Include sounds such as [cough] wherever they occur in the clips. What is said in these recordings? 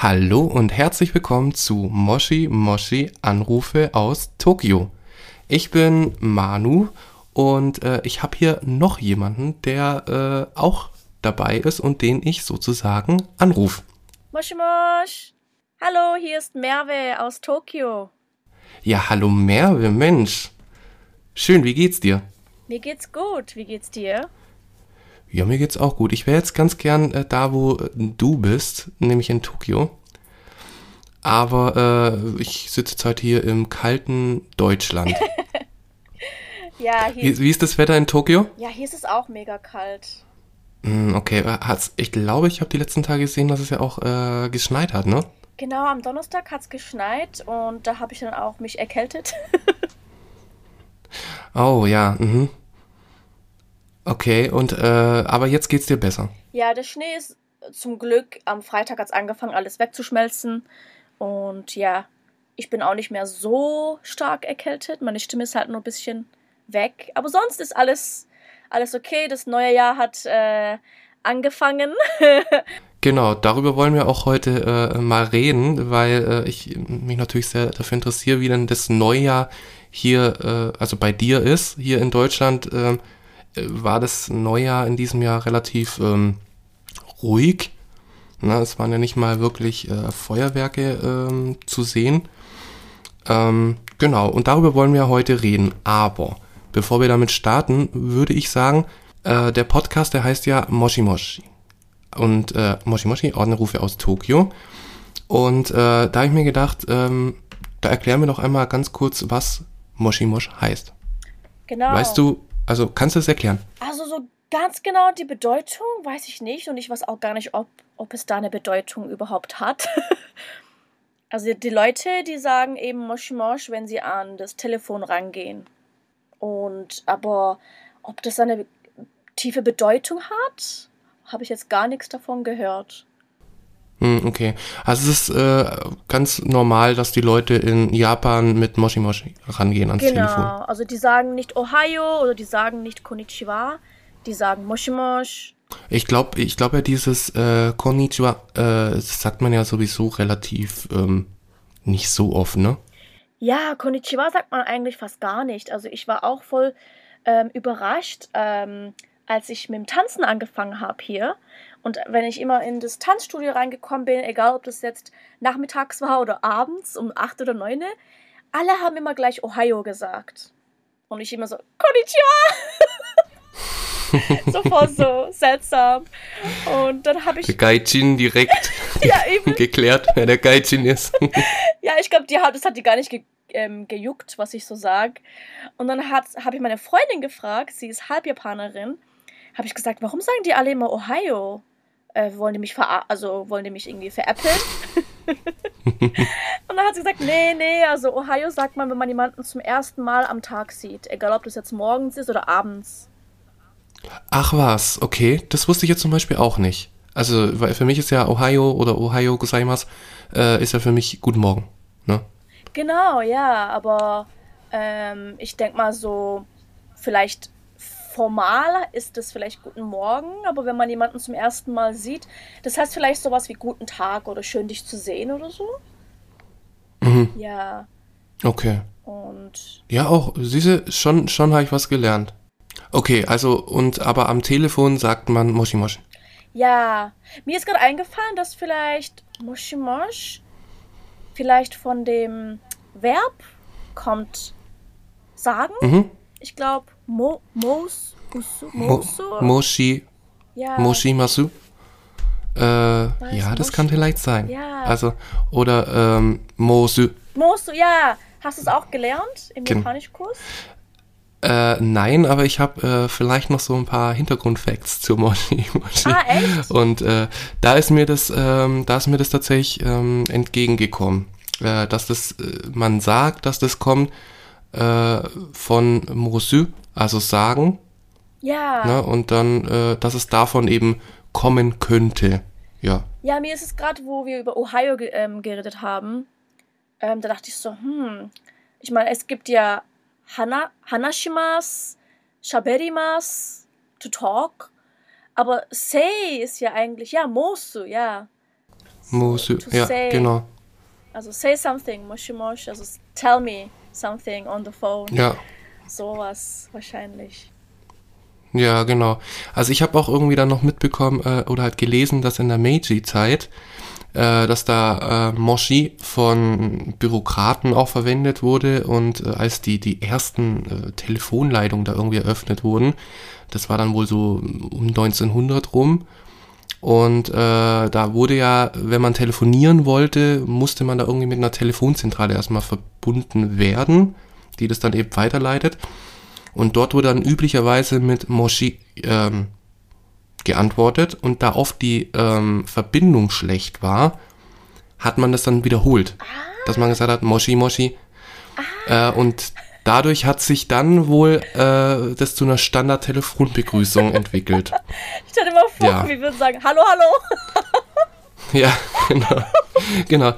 Hallo und herzlich willkommen zu Moshi Moshi Anrufe aus Tokio. Ich bin Manu und äh, ich habe hier noch jemanden, der äh, auch dabei ist und den ich sozusagen anrufe. Moshi Mosh. Hallo, hier ist Merve aus Tokio. Ja, hallo Merve, Mensch. Schön, wie geht's dir? Mir geht's gut. Wie geht's dir? Ja, mir geht's auch gut. Ich wäre jetzt ganz gern äh, da, wo äh, du bist, nämlich in Tokio. Aber äh, ich sitze jetzt halt hier im kalten Deutschland. [laughs] Ja, hier, Wie, wie ist das Wetter in Tokio? ja, hier ist es auch mega kalt. Hm, okay, hat's, ich glaube, ich habe die letzten Tage gesehen, dass es ja auch äh, geschneit hat, ne? Genau, am Donnerstag hat's geschneit und da habe ich dann auch mich erkältet. [laughs] Oh ja, mhm. Okay, und äh, aber jetzt geht's dir besser. Ja, der Schnee ist zum Glück am Freitag hat's angefangen, alles wegzuschmelzen. Und ja, ich bin auch nicht mehr so stark erkältet. Meine Stimme ist halt nur ein bisschen weg. Aber sonst ist alles, alles okay. Das neue Jahr hat äh, angefangen. [laughs] Genau, darüber wollen wir auch heute äh, mal reden, weil äh, ich mich natürlich sehr dafür interessiere, wie denn das Neujahr hier, äh, also bei dir ist, hier in Deutschland. Äh, war das Neujahr in diesem Jahr relativ ähm, ruhig. Na, es waren ja nicht mal wirklich äh, Feuerwerke ähm, zu sehen. Ähm, genau, und darüber wollen wir heute reden. Aber bevor wir damit starten, würde ich sagen, äh, der Podcast, der heißt ja Moshi Moshi. Und äh, Moshi Moshi, Ordnerrufe aus Tokio. Und äh, da habe ich mir gedacht, ähm, da erklären wir doch einmal ganz kurz, was Moshi Mosh heißt. genau. Weißt du, also kannst du es erklären? Also so ganz genau die Bedeutung weiß ich nicht und ich weiß auch gar nicht, ob, ob es da eine Bedeutung überhaupt hat. [laughs] also die Leute, die sagen eben Moshi Mosh, wenn sie an das Telefon rangehen. Und aber ob das eine tiefe Bedeutung hat, habe ich jetzt gar nichts davon gehört. Hm, okay. Also es ist äh, ganz normal, dass die Leute in Japan mit Moshi Moshi rangehen ans Genau, Telefon. also die sagen nicht Ohio oder die sagen nicht Konnichiwa, die sagen Moshi Mosh. Ich glaube, ich glaube ja dieses äh, Konnichiwa, äh, das sagt man ja sowieso relativ ähm, nicht so oft, ne? Ja, Konnichiwa sagt man eigentlich fast gar nicht. Also ich war auch voll ähm, überrascht, ähm, als ich mit dem Tanzen angefangen habe hier. Und wenn ich immer in das Tanzstudio reingekommen bin, egal ob das jetzt nachmittags war oder abends um 8 oder 9, alle haben immer gleich Ohio gesagt. Und ich immer so, Konnichiwa! [laughs] Sofort so seltsam. Und dann habe ich, Der Gaijin direkt [laughs] ja eben, [laughs] geklärt, wer der Gaijin ist. Ja, ich glaube, das hat die gar nicht ge ähm, gejuckt, was ich so sag. Und dann habe ich meine Freundin gefragt, sie ist Halbjapanerin, habe ich gesagt, warum sagen die alle immer Ohio? Äh, wollen die mich verar also wollen die mich irgendwie veräppeln? [laughs] Und dann hat sie gesagt, nee, nee, also Ohio sagt man, wenn man jemanden zum ersten Mal am Tag sieht, egal ob das jetzt morgens ist oder abends. Ach was, okay, das wusste ich jetzt zum Beispiel auch nicht. Also, weil für mich ist ja Ohio oder Ohio Gozaimasu, äh, ist ja für mich Guten Morgen, ne? Genau, ja, aber ähm, ich denke mal so, vielleicht formal ist das vielleicht Guten Morgen, aber wenn man jemanden zum ersten Mal sieht, das heißt vielleicht sowas wie Guten Tag oder schön dich zu sehen oder so. Mhm. Ja, Okay. und Ja, auch, siehste, schon, schon habe ich was gelernt. Okay, also, und, aber am Telefon sagt man Moshi Moshi. ja, mir ist gerade eingefallen, dass vielleicht Moshi Mosh vielleicht von dem Verb kommt sagen. Mhm. Ich glaube, mo, mos, usu, Mo mosu, Moshi, ja. Moshimasu. Äh, ja, das Moshi? kann vielleicht sein. Ja. Also, oder, ähm, Mosu. Mosu, ja. Hast du es auch gelernt im Gen- Japanischkurs? Äh, nein, aber ich habe äh, vielleicht noch so ein paar Hintergrundfacts zu Moshi [laughs] Moshi. Ah, echt? Und äh, da ist mir das, ähm, da ist mir das tatsächlich ähm, entgegengekommen, äh, dass das, äh, man sagt, dass das kommt äh, von Mosu, also sagen, Ja. ne, und dann, äh, dass es davon eben kommen könnte. Ja. Ja, mir ist es gerade, wo wir über Ohio ge ähm, geredet haben, ähm, da dachte ich so, hm, ich meine, es gibt ja Hana Hanashimas, Shaberimas, to talk, aber say ist ja eigentlich, ja, Mosu, ja. Mosu, ja, say- genau. Also say something, moshi moshi, also tell me something on the phone. Ja, Sowas wahrscheinlich. ja, genau. Also ich habe auch irgendwie dann noch mitbekommen äh, oder halt gelesen, dass in der Meiji-Zeit, äh, dass da äh, Moshi von Bürokraten auch verwendet wurde und äh, als die, die ersten äh, Telefonleitungen da irgendwie eröffnet wurden, das war dann wohl so um 1900 rum. Und äh, da wurde ja, wenn man telefonieren wollte, musste man da irgendwie mit einer Telefonzentrale erstmal verbunden werden, die das dann eben weiterleitet. Und dort wurde dann üblicherweise mit Moshi ähm, geantwortet. Und da oft die ähm, Verbindung schlecht war, hat man das dann wiederholt. Dass man gesagt hat, Moshi, Moshi. Äh, und dadurch hat sich dann wohl äh, das zu einer Standard-Telefonbegrüßung entwickelt. [laughs] Stell dir mal vor, Ja. wir würden sagen, hallo, hallo. [laughs] Ja, [laughs] genau. genau.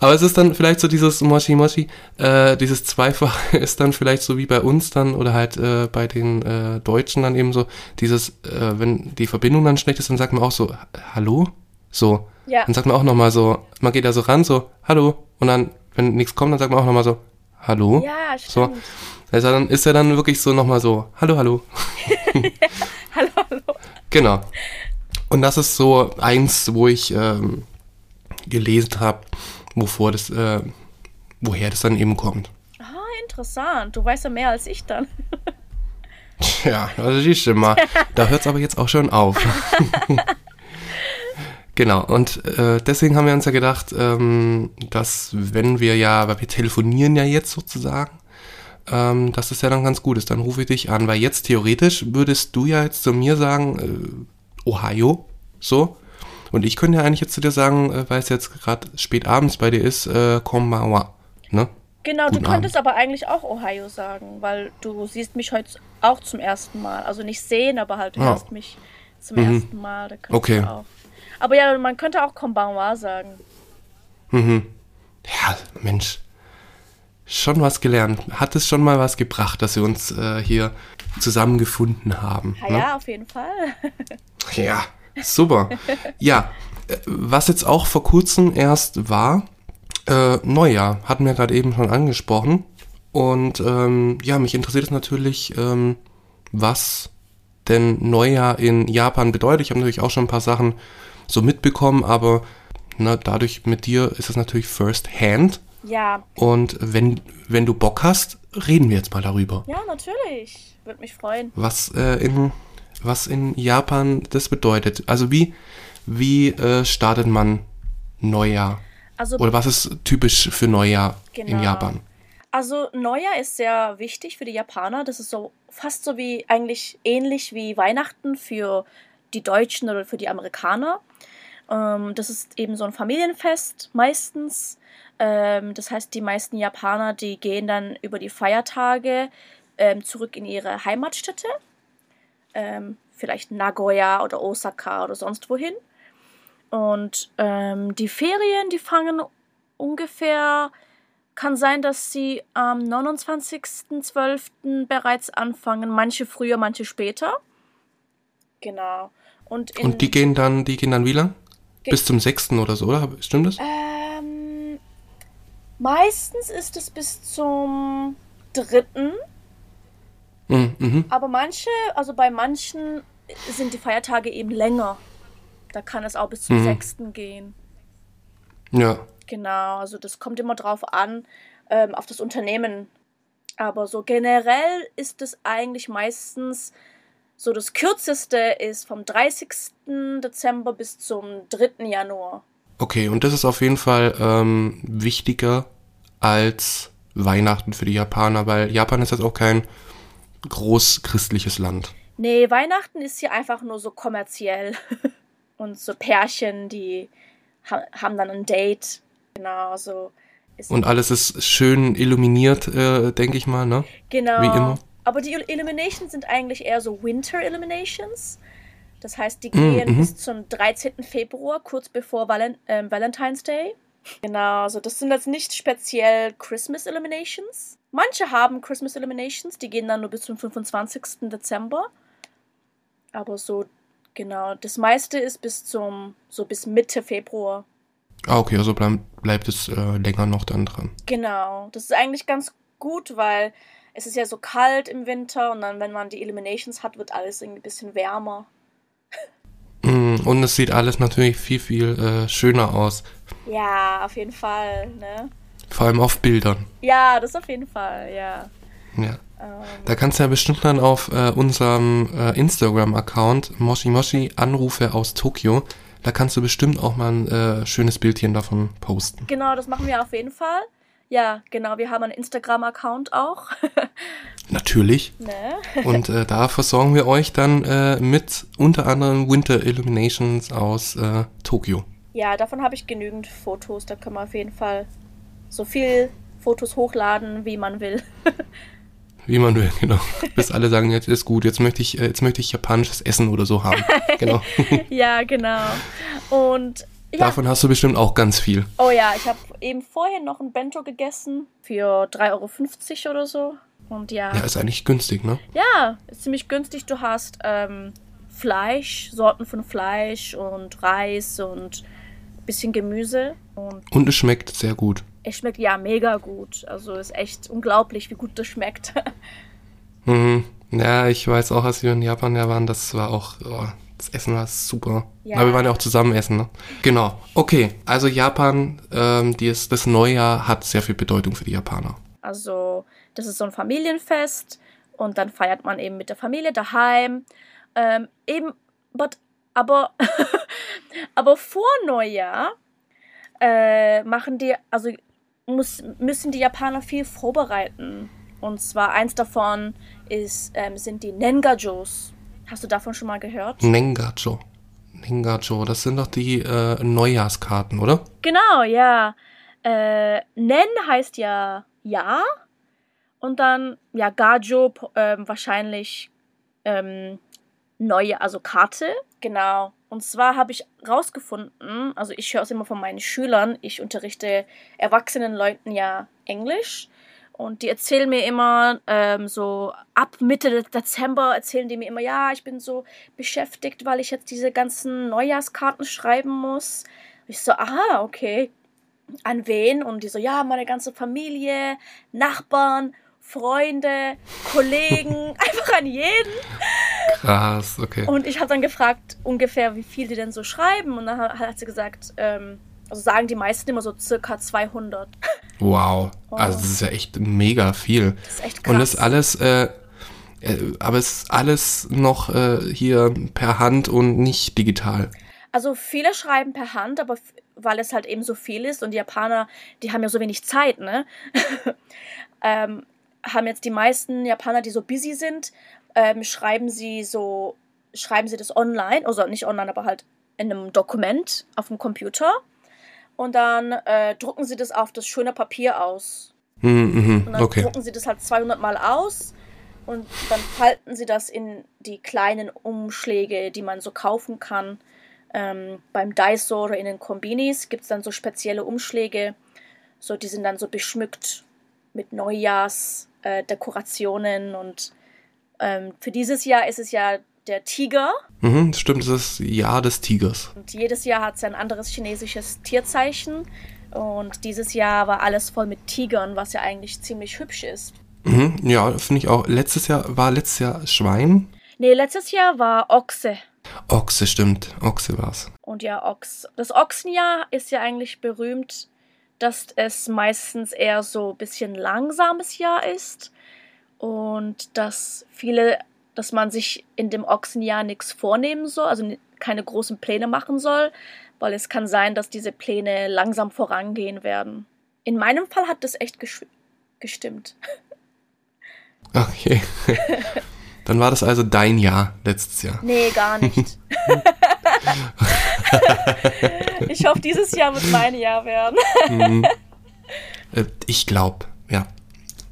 Aber es ist dann vielleicht so dieses Moshi Moshi, äh, dieses Zweifache [laughs] ist dann vielleicht so wie bei uns dann oder halt äh, bei den äh, Deutschen dann eben so, dieses, äh, wenn die Verbindung dann schlecht ist, dann sagt man auch so, "Ha- hallo? So. Ja. Dann sagt man auch nochmal so, man geht da so ran, so, hallo. Und dann, wenn nichts kommt, dann sagt man auch nochmal so, hallo. Ja, So. stimmt. Also dann ist er dann wirklich so nochmal so, hallo, hallo. [laughs] Hallo, hallo. Genau. Und das ist so eins, wo ich ähm, gelesen habe, wovor das, äh, woher das dann eben kommt. Ah, interessant. Du weißt ja mehr als ich dann. [laughs] Ja, also du mal. Da hört es aber jetzt auch schon auf. [laughs] genau, und äh, deswegen haben wir uns ja gedacht, ähm, dass wenn wir ja, weil wir telefonieren ja jetzt sozusagen, ähm, dass es ja dann ganz gut ist. Dann rufe ich dich an, weil jetzt theoretisch würdest du ja jetzt zu mir sagen, äh, Ohio, so. Und ich könnte ja eigentlich jetzt zu dir sagen, äh, weil es jetzt gerade spät abends bei dir ist, äh, Konbanwa, ne? Genau, Guten du könntest aber eigentlich auch Ohio sagen, weil du siehst mich heute auch zum ersten Mal. Also nicht sehen, aber halt du Ah. hörst mich zum Mhm. ersten Mal. Da Okay. auch. Aber ja, man könnte auch Konbanwa sagen. Mhm. Ja, Mensch. Schon was gelernt. Hat es schon mal was gebracht, dass wir uns äh, hier zusammengefunden haben? Ja, ne? ja, auf jeden Fall. [laughs] Ja, super. ja, äh, was jetzt auch vor kurzem erst war, äh, Neujahr, hatten wir gerade eben schon angesprochen. Und ähm, ja, mich interessiert es natürlich, ähm, was denn Neujahr in Japan bedeutet. Ich habe natürlich auch schon ein paar Sachen so mitbekommen, aber na, dadurch mit dir ist es natürlich first hand. Ja, Und wenn, wenn du Bock hast, reden wir jetzt mal darüber. ja, natürlich. Würde mich freuen. Was, äh, in, was in Japan das bedeutet. Also wie, wie äh, startet man Neujahr? Also, Oder was ist typisch für Neujahr in Genau. Japan? also Neujahr ist sehr wichtig für die Japaner. Das ist so fast so wie eigentlich ähnlich wie Weihnachten für die Deutschen oder für die Amerikaner. Ähm, das ist eben so ein Familienfest meistens. Ähm, das heißt, die meisten Japaner, die gehen dann über die Feiertage ähm, zurück in ihre Heimatstädte. Ähm, vielleicht Nagoya oder Osaka oder sonst wohin. Und ähm, die Ferien, die fangen ungefähr, kann sein, dass sie am 29.12. bereits anfangen. Manche früher, manche später. Genau. Und, Und die gehen dann, die gehen dann wie lang? Bis zum 6. oder so, oder? Stimmt das? Ähm, meistens ist es bis zum dritten, Mhm, mhm. aber manche, also bei manchen sind die Feiertage eben länger. Da kann es auch bis zum Mhm. sechsten gehen. Ja. Genau, also das kommt immer drauf an, ähm, auf das Unternehmen. Aber so generell ist es eigentlich meistens so das kürzeste ist vom 30. Dezember bis zum 3. Januar. Okay, und das ist auf jeden Fall ähm, wichtiger als Weihnachten für die Japaner, weil Japan ist jetzt auch kein groß christliches Land. Nee, Weihnachten ist hier einfach nur so kommerziell. [laughs] Und so Pärchen, die ha haben dann ein Date. Genau, so. Und alles ist schön illuminiert, äh, denke ich mal, ne? Genau. Wie immer. Aber die Il- Illuminations sind eigentlich eher so Winter Illuminations. Das heißt, die Mm, gehen mhm. bis zum 13. Februar, kurz bevor Valen ähm, Valentine's Day. Genau, also das sind jetzt nicht speziell Christmas Illuminations. Manche haben Christmas Illuminations, die gehen dann nur bis zum 25. Dezember. Aber so, genau, das meiste ist bis zum, so bis Mitte Februar. Ah, okay, also bleib, bleibt es äh, länger noch dann dran. Genau, das ist eigentlich ganz gut, weil es ist ja so kalt im Winter und dann, wenn man die Illuminations hat, wird alles irgendwie ein bisschen wärmer. Mm, Und es sieht alles natürlich viel, viel äh, schöner aus. Ja, auf jeden Fall, ne? Vor allem auf Bildern. Ja, das auf jeden Fall, ja. Ja. Ähm, Da kannst du ja bestimmt dann auf äh, unserem äh, Instagram-Account Moshi Moshi Anrufe aus Tokio, da kannst du bestimmt auch mal ein äh, schönes Bildchen davon posten. genau, das machen wir auf jeden Fall. Ja, genau, wir haben einen Instagram-Account auch. [laughs] Natürlich. ne? [laughs] Und äh, da versorgen wir euch dann äh, mit unter anderem Winter Illuminations aus äh, Tokio. Ja, davon habe ich genügend Fotos. Da können wir auf jeden Fall so viel Fotos hochladen, wie man will. [laughs] Wie man will, genau. Bis alle sagen, jetzt ist gut, jetzt möchte ich, äh, jetzt möchte ich japanisches Essen oder so haben. [laughs] Genau. ja, genau. Und ja, Davon hast du bestimmt auch ganz viel. oh ja, ich habe eben vorhin noch ein Bento gegessen für 3,50 Euro oder so. Und ja, Ja, ist eigentlich günstig, ne? ja, ist ziemlich günstig. Du hast ähm, Fleisch, Sorten von Fleisch und Reis und bisschen Gemüse. Und Und es schmeckt sehr gut. es schmeckt ja mega gut. Also ist echt unglaublich, wie gut das schmeckt. [laughs] Mhm. Ja, ich weiß auch, als wir in Japan ja waren, das war auch, oh, das Essen war super. Ja. Aber wir waren ja auch zusammen essen, ne? Genau. Okay, also Japan, ähm, die ist, das Neujahr hat sehr viel Bedeutung für die Japaner. Also, das ist so ein Familienfest und dann feiert man eben mit der Familie daheim. Ähm, eben, but, aber, [laughs] aber vor Neujahr äh, machen die, also muss, müssen die Japaner viel vorbereiten. Und zwar eins davon ist, ähm, sind die Nengajos. Hast du davon schon mal gehört? Nengacho. Nengacho, das sind doch die äh, Neujahrskarten, oder? Genau, ja. Äh, Nen heißt ja ja. Und dann, ja, Gajo ähm, wahrscheinlich ähm, neue, also Karte. Genau. Und zwar habe ich rausgefunden, also ich höre es immer von meinen Schülern, ich unterrichte erwachsenen Leuten ja Englisch. Und die erzählen mir immer, ähm, so ab Mitte De- Dezember erzählen die mir immer, ja, ich bin so beschäftigt, weil ich jetzt diese ganzen Neujahrskarten schreiben muss. Ich so, aha, okay. An wen? Und die so, ja, meine ganze Familie, Nachbarn, Freunde, Kollegen, [laughs] einfach an jeden. Krass, okay. Und ich habe dann gefragt, ungefähr, wie viel die denn so schreiben. Und dann hat sie gesagt, ähm, also sagen die meisten immer so circa 200. Wow. Also das ist ja echt mega viel. Das ist echt krass. Und das alles, äh, äh, aber es ist alles noch äh, hier per Hand und nicht digital. Also viele schreiben per Hand, aber weil es halt eben so viel ist und die Japaner, die haben ja so wenig Zeit, ne? [laughs] ähm, haben jetzt die meisten Japaner, die so busy sind, ähm, schreiben sie so, schreiben sie das online, also nicht online, aber halt in einem Dokument auf dem Computer und dann äh, drucken sie das auf das schöne Papier aus. Mhm, mhm, Und dann okay. drucken sie das halt 200 Mal aus und dann falten sie das in die kleinen Umschläge, die man so kaufen kann. Ähm, beim Daiso oder in den Kombinis gibt es dann so spezielle Umschläge. So, die sind dann so beschmückt mit Neujahrsdekorationen äh, Dekorationen und ähm, für dieses Jahr ist es ja der Tiger Mhm, stimmt, es ist Jahr des Tigers. und jedes Jahr hat es ein anderes chinesisches Tierzeichen und dieses Jahr war alles voll mit Tigern, was ja eigentlich ziemlich hübsch ist. Mhm, ja, finde ich auch. Letztes Jahr war letztes Jahr Schwein. Nee, letztes Jahr war Ochse. Ochse, stimmt. Ochse war's. Und ja, Ochs. Das Ochsenjahr ist ja eigentlich berühmt, dass es meistens eher so ein bisschen langsames Jahr ist. Und dass viele, dass man sich in dem Ochsenjahr nichts vornehmen soll, also keine großen Pläne machen soll, weil es kann sein, dass diese Pläne langsam vorangehen werden. In meinem Fall hat das echt gestimmt. [laughs] Okay. Dann war das also dein Jahr letztes Jahr. Nee, gar nicht. [laughs] [laughs] [laughs] ich hoffe, dieses Jahr wird mein Jahr werden. Mhm. [laughs] Äh, ich glaube, ja.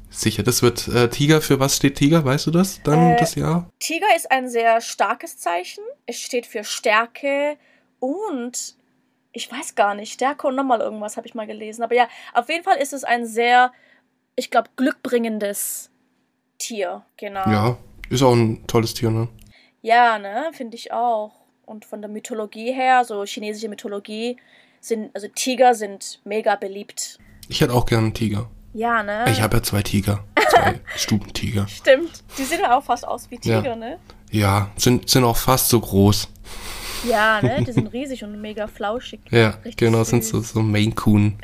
Sicher, das wird äh, Tiger. Für was steht Tiger? Weißt du das dann, Äh, das Jahr? Tiger ist ein sehr starkes Zeichen. Es steht für Stärke und ich weiß gar nicht, Stärke und nochmal irgendwas habe ich mal gelesen. Aber ja, auf jeden Fall ist es ein sehr, ich glaube, glückbringendes Tier. Genau. Ja, ist auch ein tolles Tier, ne? Ja, ne, finde ich auch. Und von der Mythologie her, so chinesische Mythologie, sind, also Tiger sind mega beliebt. Ich hätte auch gerne einen Tiger. Ja, ne? Ich habe ja zwei Tiger. Zwei [laughs] Stubentiger. Stimmt. Die sehen auch fast aus wie Tiger, Ja. ne? Ja, sind, sind auch fast so groß. Ja, ne? [laughs] Die sind riesig und mega flauschig. Ja, Richtig genau, sind so, so Maine Coon. [laughs]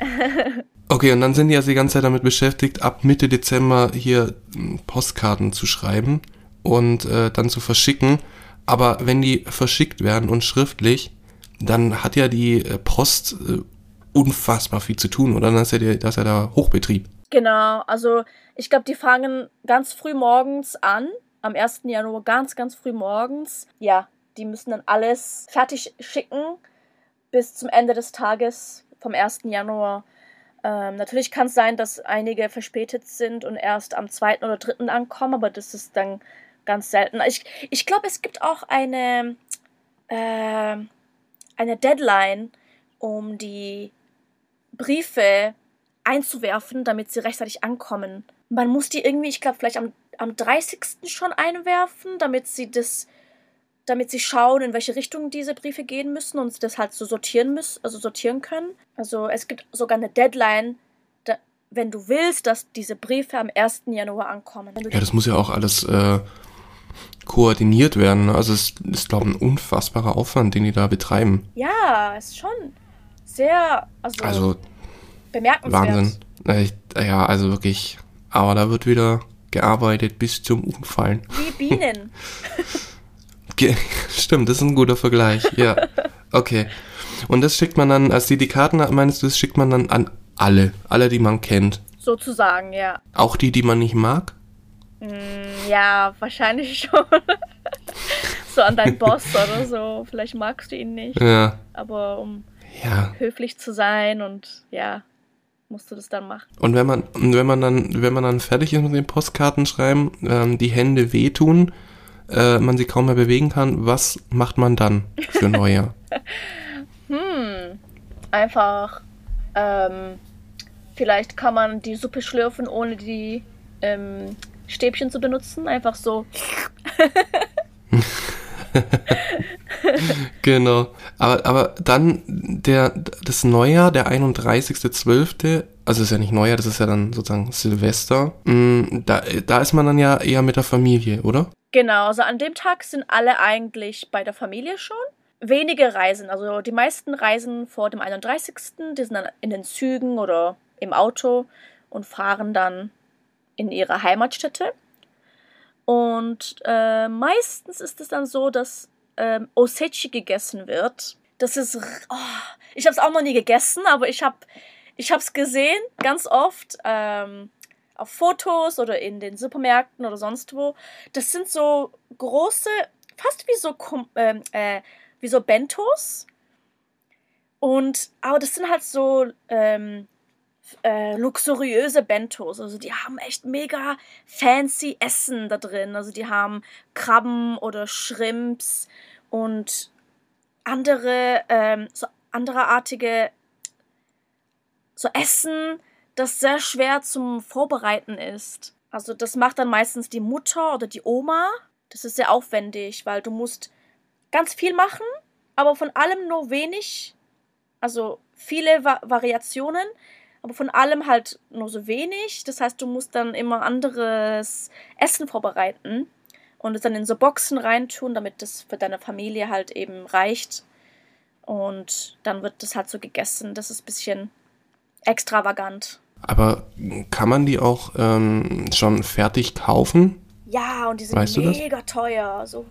Okay, und dann sind die also die ganze Zeit damit beschäftigt, ab Mitte Dezember hier m, Postkarten zu schreiben und äh, dann zu verschicken. Aber wenn die verschickt werden und schriftlich, dann hat ja die äh, Post äh, unfassbar viel zu tun, oder? Dann ist ja, die, das ist ja da Hochbetrieb. Genau, also ich glaube, die fangen ganz früh morgens an, am 1. Januar ganz, ganz früh morgens. Ja, die müssen dann alles fertig schicken bis zum Ende des Tages vom 1. Januar. Ähm, natürlich kann es sein, dass einige verspätet sind und erst am 2. oder 3. ankommen, aber das ist dann ganz selten. Ich, ich glaube, es gibt auch eine, äh, eine Deadline, um die Briefe einzuwerfen, damit sie rechtzeitig ankommen. Man muss die irgendwie, ich glaube, vielleicht am, am 30. schon einwerfen, damit sie das, damit sie schauen, in welche Richtung diese Briefe gehen müssen und das halt so sortieren müssen, also sortieren können. Also es gibt sogar eine Deadline, da, wenn du willst, dass diese Briefe am 1. Januar ankommen. Ja, das muss ja auch alles äh, koordiniert werden. Also es ist, glaube ich, ein unfassbarer Aufwand, den die da betreiben. ja, ist schon sehr, also, Also bemerkenswert. Wahnsinn. Ich- Ja, also wirklich. Aber da wird wieder gearbeitet bis zum Umfallen. Wie Bienen. [laughs] Stimmt, das ist ein guter Vergleich. Ja. Okay. Und das schickt man dann, als die die Karten meinst du, das schickt man dann an alle. Alle, die man kennt. Sozusagen, ja. Auch die, die man nicht mag? Mm, Ja, wahrscheinlich [laughs] schon. so an deinen Boss oder so. Vielleicht magst du ihn nicht. Ja. Aber um Ja. höflich zu sein und ja, musst du das dann machen. Und wenn man, wenn man dann, wenn man dann fertig ist mit den Postkarten schreiben, ähm, die Hände wehtun, äh, man sie kaum mehr bewegen kann, was macht man dann für [laughs] Neujahr? Hm, einfach, ähm, vielleicht kann man die Suppe schlürfen, ohne die ähm, Stäbchen zu benutzen. Einfach so. [laughs] Genau. Aber, aber dann der, das Neujahr, der 31.12., also ist ja nicht Neujahr, das ist ja dann sozusagen Silvester, mm, da, da ist man dann ja eher mit der Familie, oder? Genau, also an dem Tag sind alle eigentlich bei der Familie schon. Wenige reisen, also die meisten reisen vor dem 31. Die sind dann in den Zügen oder im Auto und fahren dann in ihre Heimatstätte. Und äh, meistens ist es dann so, dass ähm, Osechi gegessen wird. Das ist, oh, ich habe es auch noch nie gegessen, aber ich habe ich gesehen ganz oft ähm, auf Fotos oder in den Supermärkten oder sonst wo. Das sind so große, fast wie so ähm, äh, wie so Bentos. Und aber das sind halt so ähm, äh, luxuriöse Bentos. Also die haben echt mega fancy Essen da drin. Also die haben Krabben oder Shrimps und andere, ähm, so andererartige so Essen, das sehr schwer zum Vorbereiten ist. Also das macht dann meistens die Mutter oder die Oma. Das ist sehr aufwendig, weil du musst ganz viel machen, aber von allem nur wenig. Also viele Va Variationen, aber von allem halt nur so wenig. Das heißt, du musst dann immer anderes Essen vorbereiten und es dann in so Boxen reintun, damit das für deine Familie halt eben reicht. Und dann wird das halt so gegessen. Das ist ein bisschen extravagant. Aber kann man die auch ähm, schon fertig kaufen? Ja, und die sind Weißt mega teuer. So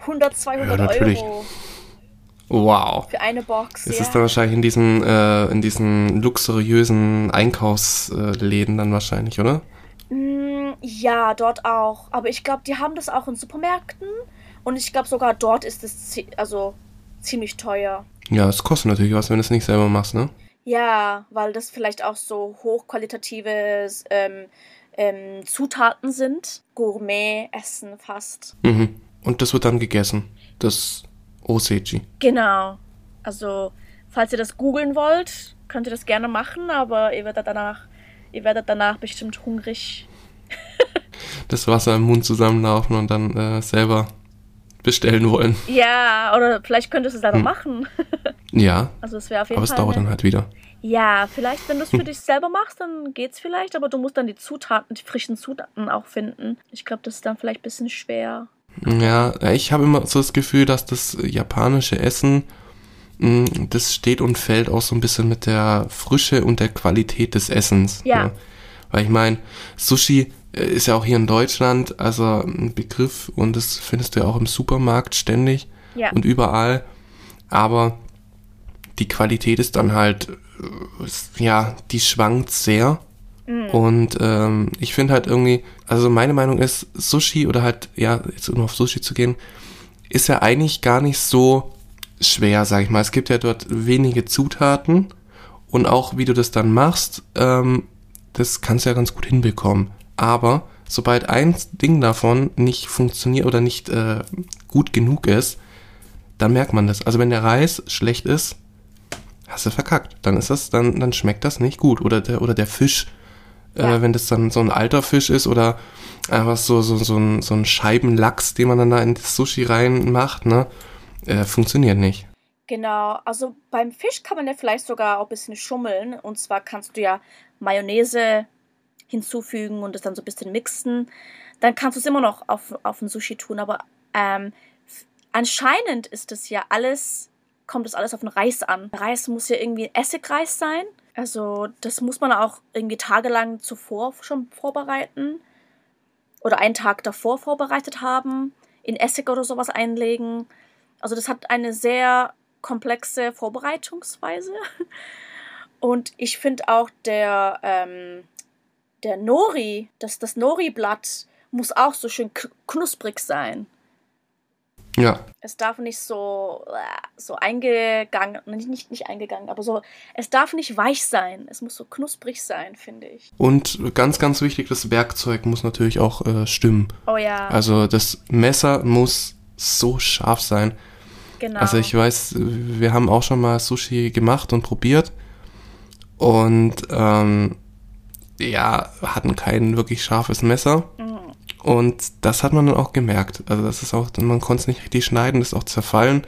100, 200 Ja, natürlich. Euro Wow. für eine Box. Es ja. ist dann wahrscheinlich in diesen, äh, in diesen luxuriösen Einkaufsläden dann wahrscheinlich, oder? Mm, ja, dort auch. Aber ich glaube, die haben das auch in Supermärkten. Und ich glaube, sogar dort ist es zi also ziemlich teuer. Ja, es kostet natürlich was, wenn du es nicht selber machst, ne? Ja, weil das vielleicht auch so hochqualitatives ähm, ähm, Zutaten sind. Gourmet-Essen fast. Mhm. Und das wird dann gegessen. Das Osechi. Genau. Also, falls ihr das googeln wollt, könnt ihr das gerne machen, aber ihr werdet danach, ihr werdet danach bestimmt hungrig. [laughs] Das Wasser im Mund zusammenlaufen und dann äh, selber bestellen wollen. Ja, oder vielleicht könntest du es selber hm. machen. [laughs] ja. Also es wäre auf jeden aber Fall. Aber es dauert eine... dann halt wieder. Ja, vielleicht, wenn du es für dich selber machst, dann geht's vielleicht, aber du musst dann die Zutaten, die frischen Zutaten auch finden. Ich glaube, das ist dann vielleicht ein bisschen schwer. Ja, ich habe immer so das Gefühl, dass das japanische Essen, hm, das steht und fällt auch so ein bisschen mit der Frische und der Qualität des Essens. Ja. ja. Weil ich meine, Sushi äh, ist ja auch hier in Deutschland, also ein Begriff und das findest du ja auch im Supermarkt ständig ja. und überall. Aber die Qualität ist dann halt, äh, ja, die schwankt sehr. Mhm. Und ähm, ich finde halt irgendwie, also meine Meinung ist, Sushi oder halt, ja, jetzt nur auf Sushi zu gehen, ist ja eigentlich gar nicht so schwer, sag ich mal. Es gibt ja dort wenige Zutaten und auch wie du das dann machst, ähm, das kannst du ja ganz gut hinbekommen. Aber sobald ein Ding davon nicht funktioniert oder nicht äh, gut genug ist, dann merkt man das. Also wenn der Reis schlecht ist, hast du verkackt. Dann ist das, dann, dann schmeckt das nicht gut. Oder der, oder der Fisch, ja. äh, wenn das dann so ein alter Fisch ist oder einfach so, so, so, ein, so ein Scheibenlachs, den man dann da in das Sushi reinmacht, ne, äh, funktioniert nicht. Genau, also beim Fisch kann man ja vielleicht sogar auch ein bisschen schummeln. Und zwar kannst du ja Mayonnaise hinzufügen und es dann so ein bisschen mixen. Dann kannst du es immer noch auf, auf ein Sushi tun. Aber ähm, anscheinend ist es ja alles, kommt es alles auf den Reis an. Reis muss ja irgendwie Essigreis sein. Also das muss man auch irgendwie tagelang zuvor schon vorbereiten. Oder einen Tag davor vorbereitet haben. In Essig oder sowas einlegen. Also das hat eine sehr komplexe Vorbereitungsweise. [laughs] Und ich finde auch der, ähm, der Nori, das, das Nori-Blatt muss auch so schön knusprig sein. Ja. Es darf nicht so, äh, so eingegangen, nicht, nicht, nicht eingegangen, aber so, es darf nicht weich sein. Es muss so knusprig sein, finde ich. Und ganz, ganz wichtig, das Werkzeug muss natürlich auch äh, stimmen. Oh ja. Also das Messer muss so scharf sein. Genau. Also ich weiß, wir haben auch schon mal Sushi gemacht und probiert und ähm, ja, hatten kein wirklich scharfes Messer. Mhm. Und das hat man dann auch gemerkt. Also das ist auch, man konnte es nicht richtig schneiden, das ist auch zerfallen.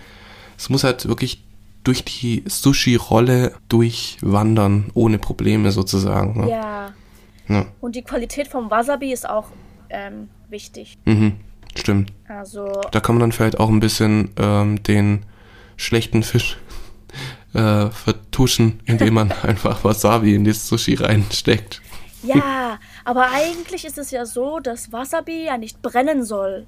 Es muss halt wirklich durch die Sushi-Rolle durchwandern, ohne Probleme sozusagen. Ne? Ja. ja. Und die Qualität vom Wasabi ist auch ähm, wichtig. Mhm. Stimmt. Also. Da kann man dann vielleicht auch ein bisschen ähm, den schlechten Fisch [laughs] äh, vertuschen, indem man [laughs] einfach Wasabi in das Sushi reinsteckt. Ja, [laughs] aber eigentlich ist es ja so, dass Wasabi ja nicht brennen soll.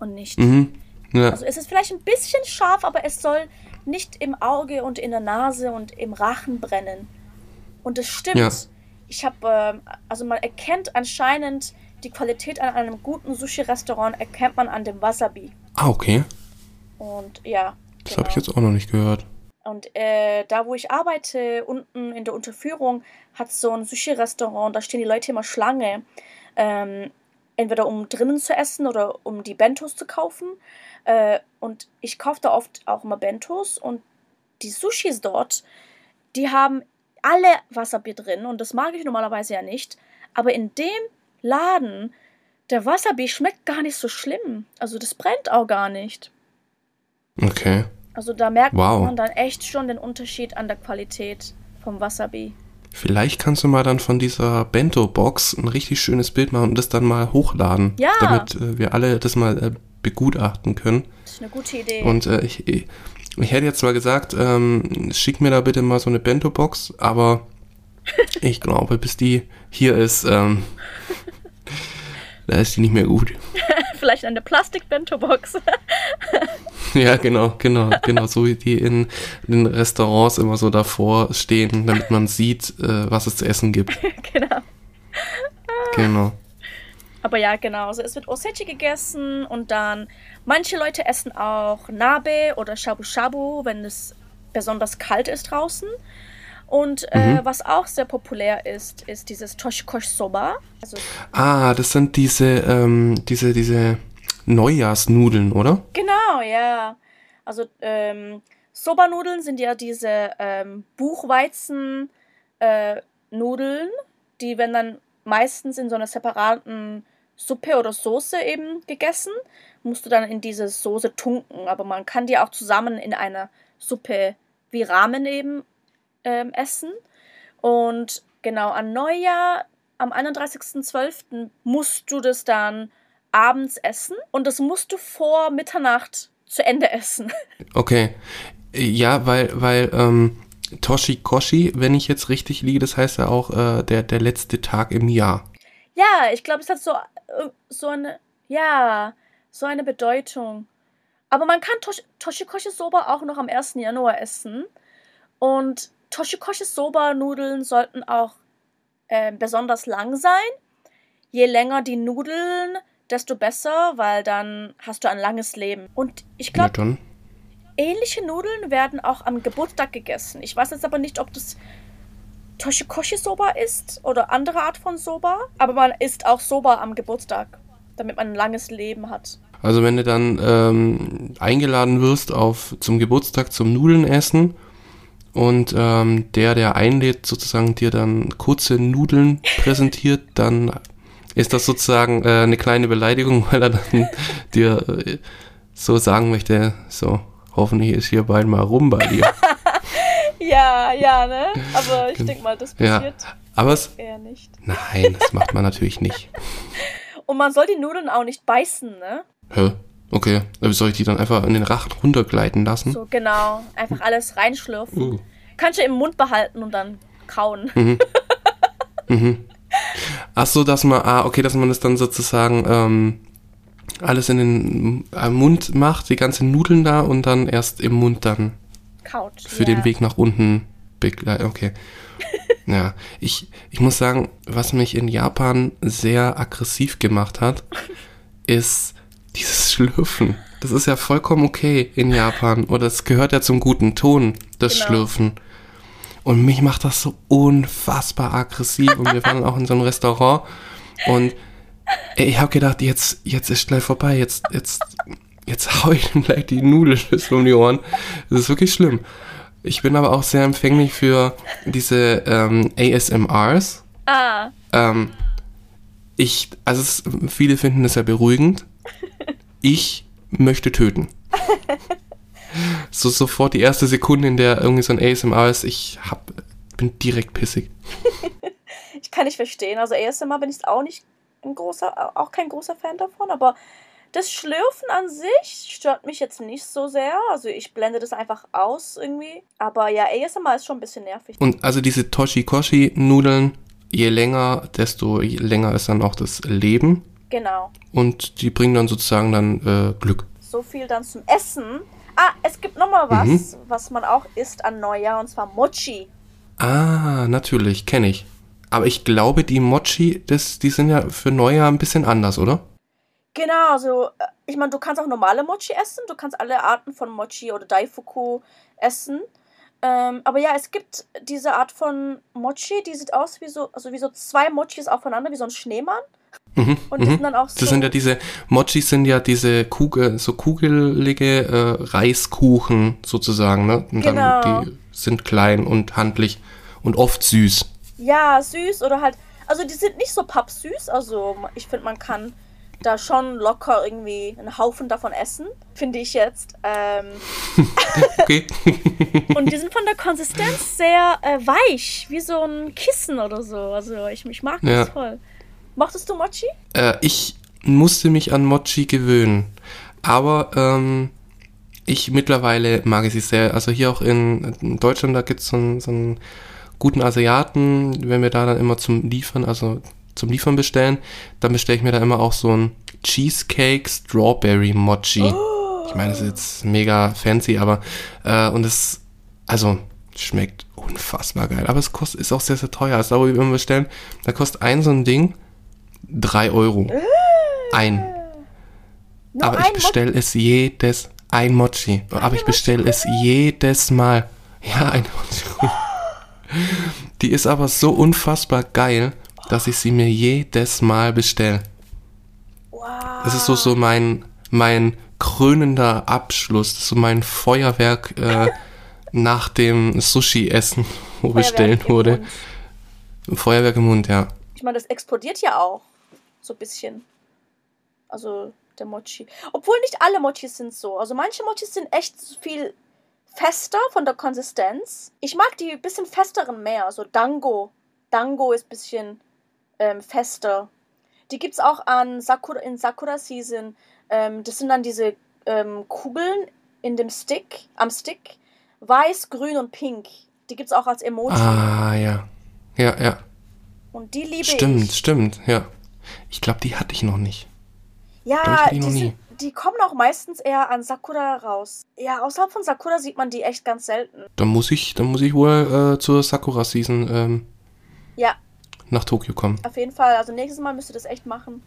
Und nicht. Mhm. Ja. Also es ist vielleicht ein bisschen scharf, aber es soll nicht im Auge und in der Nase und im Rachen brennen. Und es stimmt. Ja. Ich habe, äh, also man erkennt anscheinend die Qualität an einem guten Sushi-Restaurant erkennt man an dem Wasabi. Ah, okay. Und ja. Das genau. habe ich jetzt auch noch nicht gehört. Und äh, da, wo ich arbeite, unten in der Unterführung, hat so ein Sushi-Restaurant, da stehen die Leute immer Schlange. Ähm, entweder um drinnen zu essen oder um die Bentos zu kaufen. Äh, und ich kaufe da oft auch immer Bentos und die Sushis dort, die haben alle Wasserbier drin und das mag ich normalerweise ja nicht. Aber in dem Laden, der Wasabi schmeckt gar nicht so schlimm. Also das brennt auch gar nicht. Okay. Also da merkt wow. man dann echt schon den Unterschied an der Qualität vom Wasabi. Vielleicht kannst du mal dann von dieser Bento-Box ein richtig schönes Bild machen und das dann mal hochladen. Ja. Damit äh, wir alle das mal äh, begutachten können. Das ist eine gute Idee. Und äh, ich, ich, hätte jetzt mal gesagt, ähm, schick mir da bitte mal so eine Bento-Box, aber [laughs] ich glaube, bis die hier ist, ähm, [laughs] da ist die nicht mehr gut. [laughs] Vielleicht eine Plastik-Bento-Box. [laughs] ja, genau, genau, genau. So wie die in, den Restaurants immer so davor stehen, damit man sieht, äh, was es zu essen gibt. [laughs] genau. Genau. Aber ja, genau. Also es wird Osechi gegessen und dann manche Leute essen auch Nabe oder Shabu Shabu, wenn es besonders kalt ist draußen. Und äh, mhm. was auch sehr populär ist, ist dieses Toshikosh Soba. Also, ah, das sind diese, ähm, diese, diese Neujahrsnudeln, oder? Genau, ja. Also ähm, Soba-Nudeln sind ja diese ähm, Buchweizen-Nudeln, äh, die werden dann meistens in so einer separaten Suppe oder Soße eben gegessen. Musst du dann in diese Soße tunken. Aber man kann die auch zusammen in einer Suppe wie Ramen eben ähm, essen. Und genau an Neujahr, am 31.12. musst du das dann abends essen. Und das musst du vor Mitternacht zu Ende essen. [laughs] Okay. Ja, weil, weil, ähm, Toshikoshi, wenn ich jetzt richtig liege, das heißt ja auch äh, der, der letzte Tag im Jahr. Ja, ich glaube, es hat so, äh, so eine, ja, so eine Bedeutung. Aber man kann Tosh Toshikoshi Soba auch noch am 1. Januar essen. Und Toshikoshi Soba Nudeln sollten auch äh, besonders lang sein. Je länger die Nudeln, desto besser, weil dann hast du ein langes Leben. Und ich glaube, ähnliche Nudeln werden auch am Geburtstag gegessen. Ich weiß jetzt aber nicht, ob das Toshikoshi Soba ist oder andere Art von Soba, aber man isst auch Soba am Geburtstag, damit man ein langes Leben hat. Also wenn du dann ähm, eingeladen wirst auf zum Geburtstag zum Nudeln essen und ähm, der, der einlädt, sozusagen dir dann kurze Nudeln präsentiert, dann ist das sozusagen äh, eine kleine Beleidigung, [laughs] weil er dann dir äh, so sagen möchte, so, hoffentlich ist hier bald mal rum bei dir. ja, ja, ne? Aber ich denke mal, das passiert ja, aber es, eher nicht. Nein, das macht man natürlich nicht. [laughs] Und man soll die Nudeln auch nicht beißen, ne? Hä? Okay, aber soll ich die dann einfach in den Rachen runtergleiten lassen? So, genau. Einfach alles reinschlürfen. Uh. Kannst du im Mund behalten und dann kauen. Mhm. [laughs] mhm. Ach so, dass man, ah, okay, dass man das dann sozusagen ähm, alles in den äh, Mund macht, die ganzen Nudeln da und dann erst im Mund dann Kaut, für ja. den Weg nach unten begleitet. Okay. [laughs] ja, ich, ich muss sagen, was mich in Japan sehr aggressiv gemacht hat, [laughs] ist dieses Schlürfen. Das ist ja vollkommen okay in Japan. Oder es gehört ja zum guten Ton, das genau. Schlürfen. Und mich macht das so unfassbar aggressiv. Und wir waren auch in so einem Restaurant. Und ich habe gedacht, jetzt, jetzt ist schnell vorbei. Jetzt, jetzt, jetzt hau ich ihm gleich die Nudelschüssel um die Ohren. Das ist wirklich schlimm. Ich bin aber auch sehr empfänglich für diese ähm, ASMRs. Ah. Ähm, ich, also es, viele finden das ja beruhigend. Ich möchte töten. [laughs] so sofort die erste Sekunde, in der irgendwie so ein ASMR ist, ich hab, bin direkt pissig. [laughs] ich kann nicht verstehen. Also ASMR bin ich auch nicht ein großer, auch kein großer Fan davon, aber das Schlürfen an sich stört mich jetzt nicht so sehr. Also ich blende das einfach aus irgendwie. Aber ja, ASMR ist schon ein bisschen nervig. Und also diese Toshikoshi-Nudeln, je länger, desto länger ist dann auch das Leben. Genau. Und die bringen dann sozusagen dann äh, Glück. So viel dann zum Essen. Ah, es gibt noch mal was, mhm. was man auch isst an Neujahr, und zwar Mochi. Ah, natürlich, kenne ich. Aber ich glaube, die Mochi, das, die sind ja für Neujahr ein bisschen anders, oder? Genau, also äh, ich meine, du kannst auch normale Mochi essen, du kannst alle Arten von Mochi oder Daifuku essen. Ähm, aber ja, es gibt diese Art von Mochi, die sieht aus wie so, also wie so zwei Mochis aufeinander, wie so ein Schneemann. Mhm, und die mhm. sind dann auch so. Das sind ja diese, Mochis sind ja diese Kugel, so kugelige äh, Reiskuchen sozusagen, ne? Und genau. dann, die sind klein und handlich und oft süß. Ja, süß oder halt, also die sind nicht so pappsüß, also ich finde, man kann da schon locker irgendwie einen Haufen davon essen, finde ich jetzt. Ähm [laughs] okay. [laughs] und die sind von der Konsistenz sehr äh, weich, wie so ein Kissen oder so. Also ich, ich mag das ja. voll. Mochtest du Mochi? Äh, ich musste mich an Mochi gewöhnen. Aber ähm, ich mittlerweile mag ich sie sehr. Also hier auch in, in Deutschland, da gibt es so, so einen guten Asiaten, wenn wir da dann immer zum Liefern, also zum Liefern bestellen, dann bestelle ich mir da immer auch so ein Cheesecake Strawberry Mochi. Oh. Ich meine, das ist jetzt mega fancy, aber äh, und es, also schmeckt unfassbar geil. Aber es kostet, ist auch sehr, sehr teuer. Also, da, wo wir bestellen, da kostet ein so ein Ding 3 Euro. Ein. Nur aber ich bestelle es jedes, ein Mochi. Ein aber ich bestelle es jedes Mal. Ja, ein Mochi. [laughs] Die ist aber so unfassbar geil, dass ich sie mir jedes Mal bestelle. Wow. Das ist so, so mein, mein krönender Abschluss. Das ist so mein Feuerwerk äh, [laughs] nach dem Sushi-Essen, wo Feuerwerk bestellt wurde. Feuerwerk im Mund, ja. Ich meine, das explodiert ja auch so ein bisschen. Also der Mochi. Obwohl nicht alle Mochis sind so. Also manche Mochis sind echt viel fester von der Konsistenz. Ich mag die bisschen festeren mehr. Also Dango. Dango ist bisschen ähm, fester. Die gibt es auch an Sakura, in Sakura Season. Ähm, das sind dann diese ähm, Kugeln in dem Stick, am Stick. Weiß, grün und pink. Die gibt es auch als Emoji. Ah, ja. Ja, ja. Und die liebe stimmt, ich. Stimmt, stimmt, ja. Ich glaube, die hatte ich noch nicht. Ja, die, sind, die, kommen auch meistens eher an Sakura raus. Ja, außerhalb von Sakura sieht man die echt ganz selten. Dann muss ich, dann muss ich wohl äh, zur Sakura Season ähm, ja. nach Tokio kommen. Auf jeden Fall. Also nächstes Mal müsst ihr das echt machen.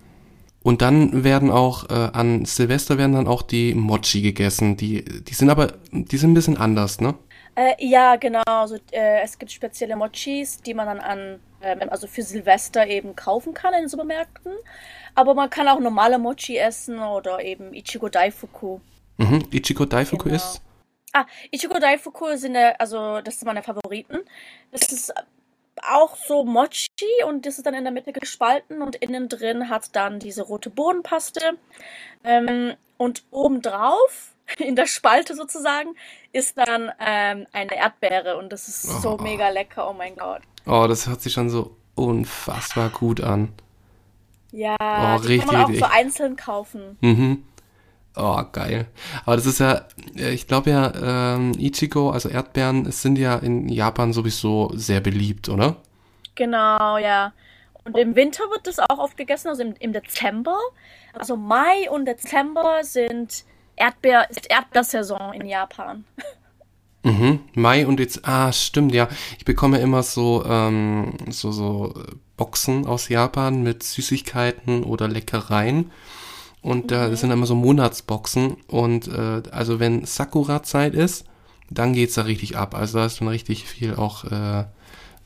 Und dann werden auch äh, an Silvester werden dann auch die Mochi gegessen. Die, die sind aber, die sind ein bisschen anders, ne? Äh, ja, genau. Also, äh, es gibt spezielle Mochis, die man dann an, also für Silvester eben kaufen kann in Supermärkten. Aber man kann auch normale Mochi essen oder eben Ichigo Daifuku. Mhm. Ichigo Daifuku genau. ist? Ah, Ichigo Daifuku sind, also das sind meine Favoriten. Das ist auch so Mochi und das ist dann in der Mitte gespalten und innen drin hat dann diese rote Bohnenpaste. Ähm, und obendrauf, [laughs] in der Spalte sozusagen, ist dann ähm, eine Erdbeere und das ist oh. so mega lecker, oh mein Gott. Oh, das hört sich schon so unfassbar gut an. Ja, oh, die richtig, kann man auch so einzeln kaufen. Mhm. Oh, geil. Aber das ist ja, äh, ich glaube ja, ähm, Ichigo, also Erdbeeren, sind ja in Japan sowieso sehr beliebt, oder? Genau, ja. Und im Winter wird das auch oft gegessen, also im, im Dezember. Also Mai und Dezember sind Erdbeer, ist Erdbeersaison in Japan. Mhm, Mai und jetzt, ah, stimmt, ja. Ich bekomme immer so, ähm, so, so Boxen aus Japan mit Süßigkeiten oder Leckereien. Und da mhm. sind immer so Monatsboxen. Und äh, also wenn Sakura-Zeit ist, dann geht's da richtig ab. Also da ist dann richtig viel auch äh,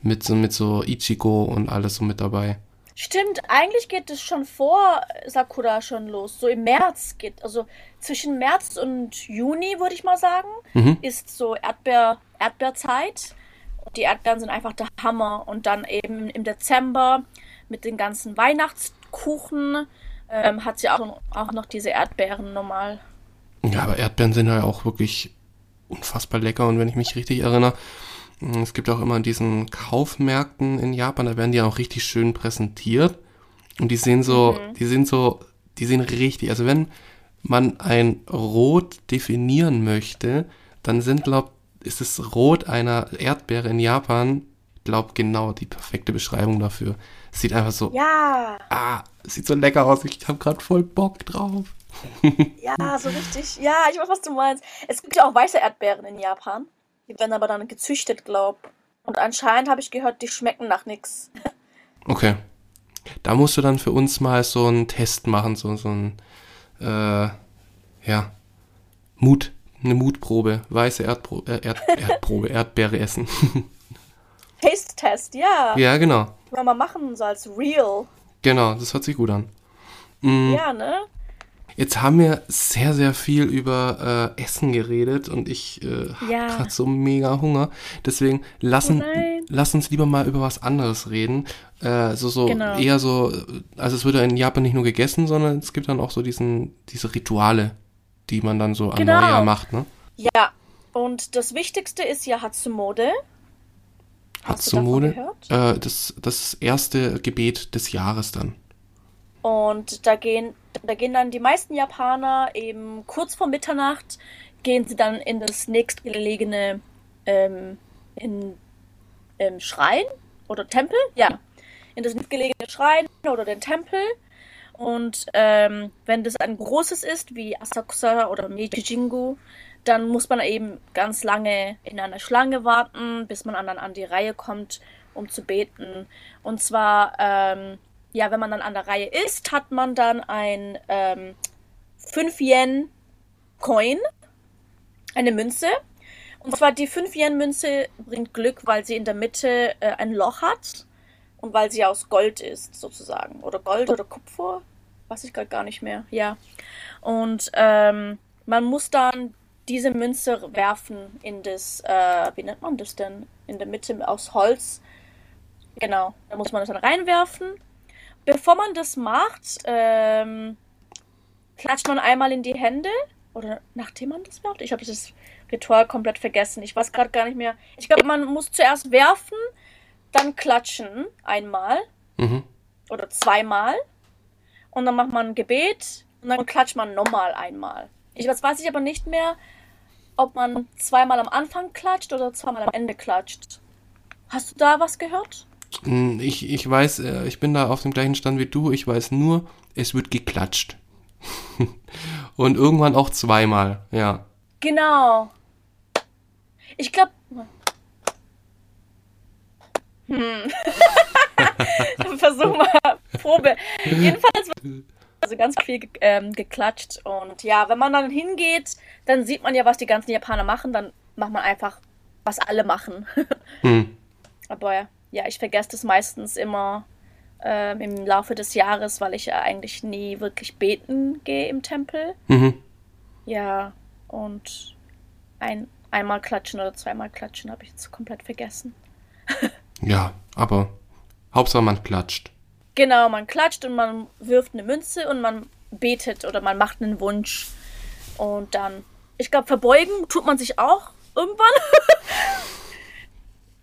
mit, so, mit so Ichigo und alles so mit dabei. Stimmt, eigentlich geht es schon vor Sakura schon los. So im März geht, also zwischen März und Juni, würde ich mal sagen, mhm. ist so Erdbeer, Erdbeerzeit. Die Erdbeeren sind einfach der Hammer. Und dann eben im Dezember mit den ganzen Weihnachtskuchen ähm, hat sie auch, auch noch diese Erdbeeren normal. Ja, aber Erdbeeren sind ja auch wirklich unfassbar lecker. Und wenn ich mich richtig erinnere, es gibt auch immer in diesen Kaufmärkten in Japan, da werden die auch richtig schön präsentiert. Und die sehen so, mhm. die sind so, die sehen richtig, also wenn man ein Rot definieren möchte, dann sind, glaub, ist das Rot einer Erdbeere in Japan, glaub, genau die perfekte Beschreibung dafür. Es sieht einfach so, ja. ah, sieht so lecker aus, ich habe gerade voll Bock drauf. ja, so richtig, ja, ich weiß, was du meinst. Es gibt ja auch weiße Erdbeeren in Japan. Die werden aber dann gezüchtet, glaub. Und anscheinend habe ich gehört, die schmecken nach nichts. Okay. Da musst du dann für uns mal so einen Test machen, so, so ein, äh, ja, Mut, eine Mutprobe, weiße Erdpro äh, Erd Erdprobe, [laughs] Erdbeere essen. [laughs] Taste-Test, ja. Ja, genau. Können wir mal machen, so als Real. Genau, das hört sich gut an. Mhm. Ja, ne? Jetzt haben wir sehr, sehr viel über äh, Essen geredet und ich äh, ja. habe gerade so mega Hunger. Deswegen lassen, oh lass uns lieber mal über was anderes reden. Äh, so, so genau. eher so, also es wird ja in Japan nicht nur gegessen, sondern es gibt dann auch so diesen, diese Rituale, die man dann so am genau. Neujahr macht, ne? Ja, und das Wichtigste ist ja Hatsumode. Hatsumode? Äh, das, das erste Gebet des Jahres dann. Und da gehen, da gehen dann die meisten Japaner eben kurz vor Mitternacht, gehen sie dann in das nächstgelegene ähm, in, ähm, Schrein oder Tempel, ja, in das nächstgelegene Schrein oder den Tempel. Und ähm, wenn das ein großes ist, wie Asakusa oder Meiji-jingu, dann muss man eben ganz lange in einer Schlange warten, bis man dann an die Reihe kommt, um zu beten. Und zwar ähm, ja, wenn man dann an der Reihe ist, hat man dann ein ähm, 5 Yen Coin, eine Münze. Und zwar die 5 Yen Münze bringt Glück, weil sie in der Mitte äh, ein Loch hat und weil sie aus Gold ist, sozusagen. Oder Gold oder Kupfer, weiß ich gerade gar nicht mehr. Ja. Und ähm, man muss dann diese Münze werfen in das, äh, wie nennt man das denn? In der Mitte aus Holz. Genau, da muss man das dann reinwerfen bevor man das macht, ähm, klatscht man einmal in die Hände oder nachdem man das macht. Ich habe das Ritual komplett vergessen. Ich weiß gerade gar nicht mehr. Ich glaube, man muss zuerst werfen, dann klatschen einmal Mhm. oder zweimal und dann macht man ein Gebet und dann klatscht man nochmal einmal. Ich weiß, weiß ich aber nicht mehr, ob man zweimal am Anfang klatscht oder zweimal am Ende klatscht. Hast du da was gehört? Mm, Ich, ich weiß, äh, ich bin da auf dem gleichen Stand wie du. Ich weiß nur, es wird geklatscht. [laughs] Und irgendwann auch zweimal, ja. Genau. Ich glaube. Hm. [laughs] Versuch mal. Probe. Jedenfalls wird also ganz viel ähm, geklatscht. Und ja, wenn man dann hingeht, dann sieht man ja, was die ganzen Japaner machen. Dann macht man einfach, was alle machen. [laughs] Hm. Aber ja, ich vergesse das meistens immer ähm, im Laufe des Jahres, weil ich ja eigentlich nie wirklich beten gehe im Tempel. Mhm. Ja, und ein, einmal klatschen oder zweimal klatschen habe ich jetzt komplett vergessen. [laughs] Ja, aber Hauptsache man klatscht. Genau, man klatscht und man wirft eine Münze und man betet oder man macht einen Wunsch. Und dann, ich glaube, verbeugen tut man sich auch irgendwann. [laughs]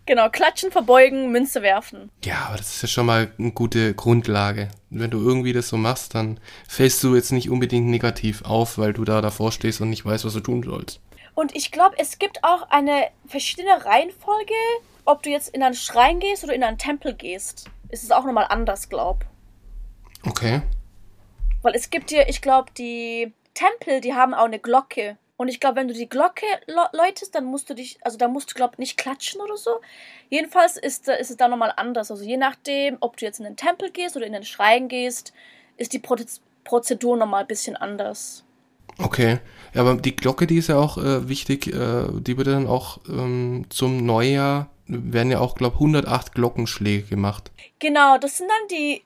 genau, klatschen, verbeugen, Münze werfen. Ja, aber das ist ja schon mal eine gute Grundlage. Wenn du irgendwie das so machst, dann fällst du jetzt nicht unbedingt negativ auf, weil du da davor stehst und nicht weißt, was du tun sollst. Und ich glaube, es gibt auch eine verschiedene Reihenfolge, ob du jetzt in einen Schrein gehst oder in einen Tempel gehst. Ist es auch nochmal anders, glaub. Okay. Weil es gibt hier, ich glaube, die Tempel, die haben auch eine Glocke. Und ich glaube, wenn du die Glocke lo- läutest, dann musst du dich, also da musst du, glaube nicht klatschen oder so. Jedenfalls ist, äh, ist es da nochmal anders. Also je nachdem, ob du jetzt in den Tempel gehst oder in den Schrein gehst, ist die Proze- Prozedur nochmal ein bisschen anders. Okay. Ja, aber die Glocke, die ist ja auch äh, wichtig. Äh, die wird dann auch ähm, zum Neujahr, werden ja auch, glaube 108 Glockenschläge gemacht. Genau, das sind dann die,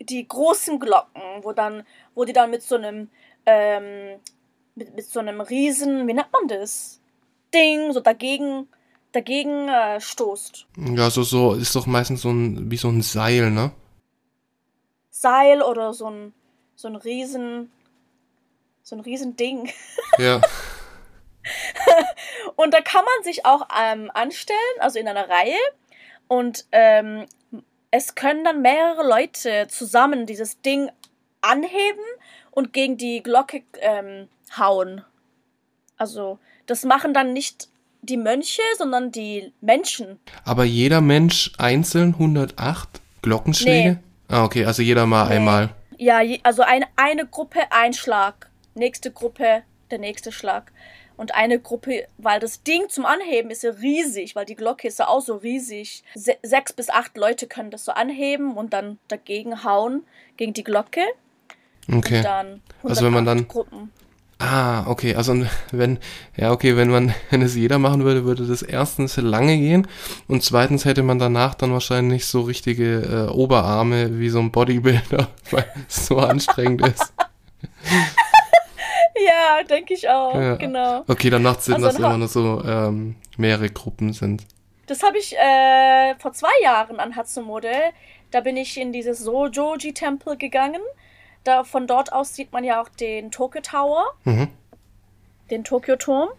die großen Glocken, wo dann, wo die dann mit so einem, ähm, mit, mit so einem riesen, wie nennt man das? Ding, so dagegen, dagegen äh, stoßt. Ja, so, so ist doch meistens so ein, wie so ein Seil, ne? Seil oder so ein, so ein riesen, so ein riesen Ding. [laughs] Ja. Und da kann man sich auch ähm, anstellen, also in einer Reihe. Und ähm, es können dann mehrere Leute zusammen dieses Ding anheben und gegen die Glocke ähm, hauen. Also das machen dann nicht die Mönche, sondern die Menschen. Aber jeder Mensch einzeln 108 Glockenschläge? Nee. Ah, okay, also jeder mal Nee. einmal. Ja, also eine, eine Gruppe ein Schlag, nächste Gruppe der nächste Schlag. Und eine Gruppe, weil das Ding zum Anheben ist ja riesig, weil die Glocke ist ja auch so riesig. Se sechs bis acht Leute können das so anheben und dann dagegen hauen, gegen die Glocke. Okay. Und dann Also wenn man 108 dann- Gruppen. Ah, okay, also wenn, ja, okay, wenn man, [laughs] wenn es jeder machen würde, würde das erstens lange gehen und zweitens hätte man danach dann wahrscheinlich so richtige äh, Oberarme wie so ein Bodybuilder, [laughs] weil es so anstrengend ist. [laughs] Ja, denke ich auch, Ja. genau. Okay, dann macht Sinn, Also dass immer nur so ähm, mehrere Gruppen sind. Das habe ich äh, vor zwei Jahren an Hatsumode. Da bin ich in dieses Sojoji-Tempel gegangen. Da, von dort aus sieht man ja auch den Tokyo Tower. Mhm. den Tokyo-Turm.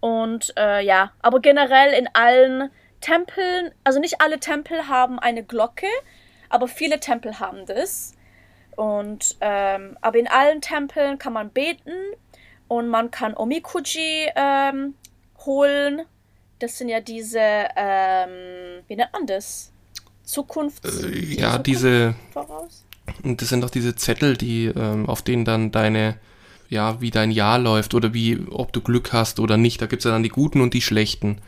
Und äh, ja, aber generell in allen Tempeln, also nicht alle Tempel haben eine Glocke, aber viele Tempel haben das. Und ähm, aber in allen Tempeln kann man beten und man kann Omikuji ähm, holen. Das sind ja diese, ähm, wie nennt man das? Zukunft. Äh, ja, diese, voraus. Das sind doch diese Zettel, die, ähm, auf denen dann deine, ja, wie dein Jahr läuft oder wie, ob du Glück hast oder nicht. Da gibt's ja dann die guten und die schlechten.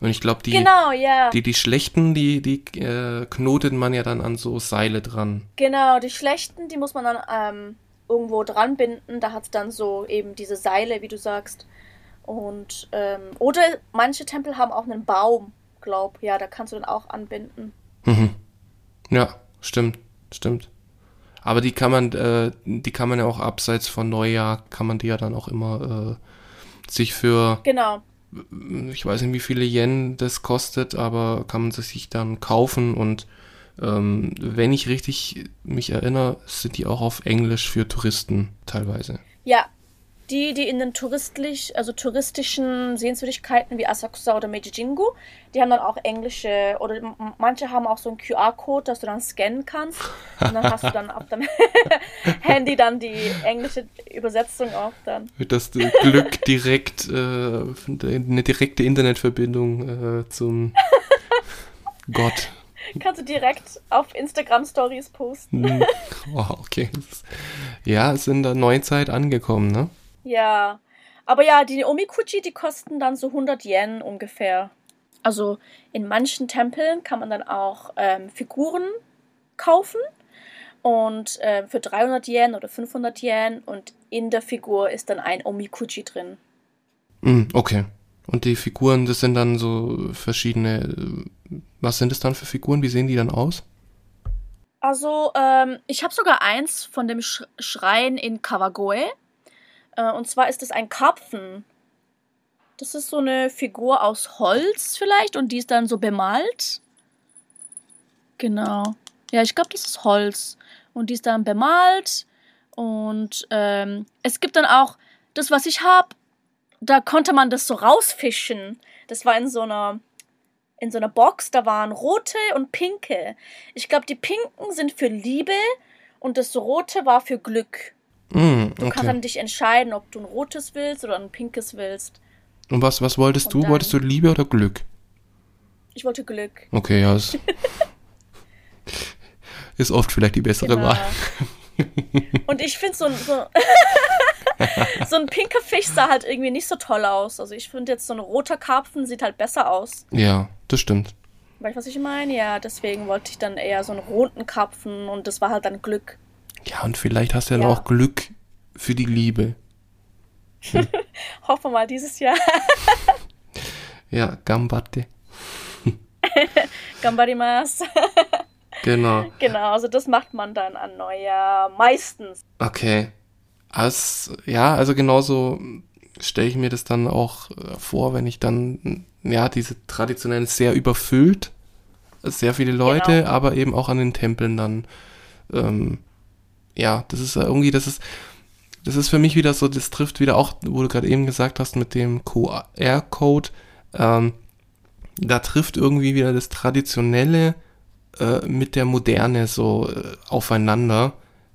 Und ich glaube, die, Genau, ja. die, die schlechten, die, die äh, knotet man ja dann an so Seile dran. Genau, die schlechten, die muss man dann ähm, irgendwo dran binden. Da hat es dann so eben diese Seile, wie du sagst. Und ähm, oder manche Tempel haben auch einen Baum, glaub. Ja, da kannst du dann auch anbinden. Mhm. Ja, stimmt, stimmt. Aber die kann man, äh, die kann man ja auch abseits von Neujahr, kann man die ja dann auch immer äh, sich für, Genau. ich weiß nicht, wie viele Yen das kostet, aber kann man sich dann kaufen und ähm, wenn ich richtig mich erinnere, sind die auch auf Englisch für Touristen teilweise. Ja, die, die in den touristlich, also touristischen Sehenswürdigkeiten wie Asakusa oder Meiji-Jingu, die haben dann auch englische oder manche haben auch so einen QR-Code, dass du dann scannen kannst und dann hast du dann auf deinem [laughs] Handy dann die englische Übersetzung auch dann. Das Glück direkt, äh, eine direkte Internetverbindung äh, zum Gott. Kannst du direkt auf Instagram Stories posten. Hm. Oh, okay. Ja, ist in der Neuzeit angekommen, ne? Ja. Aber ja, die Omikuchi, die kosten dann so 100 Yen ungefähr. Also in manchen Tempeln kann man dann auch ähm, Figuren kaufen. Und äh, für 300 Yen oder 500 Yen. Und in der Figur ist dann ein Omikuchi drin. Mm, okay. Und die Figuren, das sind dann so verschiedene. Was sind es dann für Figuren? Wie sehen die dann aus? Also, ähm, ich habe sogar eins von dem Sch Schrein in Kawagoe. Äh, und zwar ist es ein Karpfen. Das ist so eine Figur aus Holz vielleicht und die ist dann so bemalt. Genau. Ja, ich glaube, das ist Holz. Und die ist dann bemalt. Und ähm, es gibt dann auch das, was ich habe. Da konnte man das so rausfischen. Das war in so einer in so einer Box. Da waren rote und pinke. Ich glaube, die pinken sind für Liebe und das rote war für Glück. Mm, okay. Du kannst dann dich entscheiden, ob du ein rotes willst oder ein pinkes willst. Und was, was wolltest Und du? Wolltest du Liebe oder Glück? Ich wollte Glück. Okay, ja. Ist, [laughs] ist oft vielleicht die bessere genau. Wahl. [laughs] Und ich finde so, so, [laughs] so ein pinker Fisch sah halt irgendwie nicht so toll aus. Also ich finde jetzt so ein roter Karpfen sieht halt besser aus. Ja, das stimmt. Weißt du, was ich meine? Ja, deswegen wollte ich dann eher so einen roten Karpfen und das war halt dann Glück. Ja, und vielleicht hast du ja, ja. auch Glück für die Liebe. Hm. [laughs] Hoffen wir mal dieses Jahr. [laughs] ja, Gambate. [laughs] Gambarimasu. genau. Genau, also das macht man dann an Neujahr meistens. Okay. Als, ja, also genauso stelle ich mir das dann auch äh, vor, wenn ich dann, ja, diese traditionellen sehr überfüllt, sehr viele Leute, genau. aber eben auch an den Tempeln dann ähm, ja, das ist irgendwie, das ist, das ist für mich wieder so, das trifft wieder auch, wo du gerade eben gesagt hast, mit dem QR-Code, ähm, da trifft irgendwie wieder das Traditionelle äh, mit der Moderne so äh, aufeinander.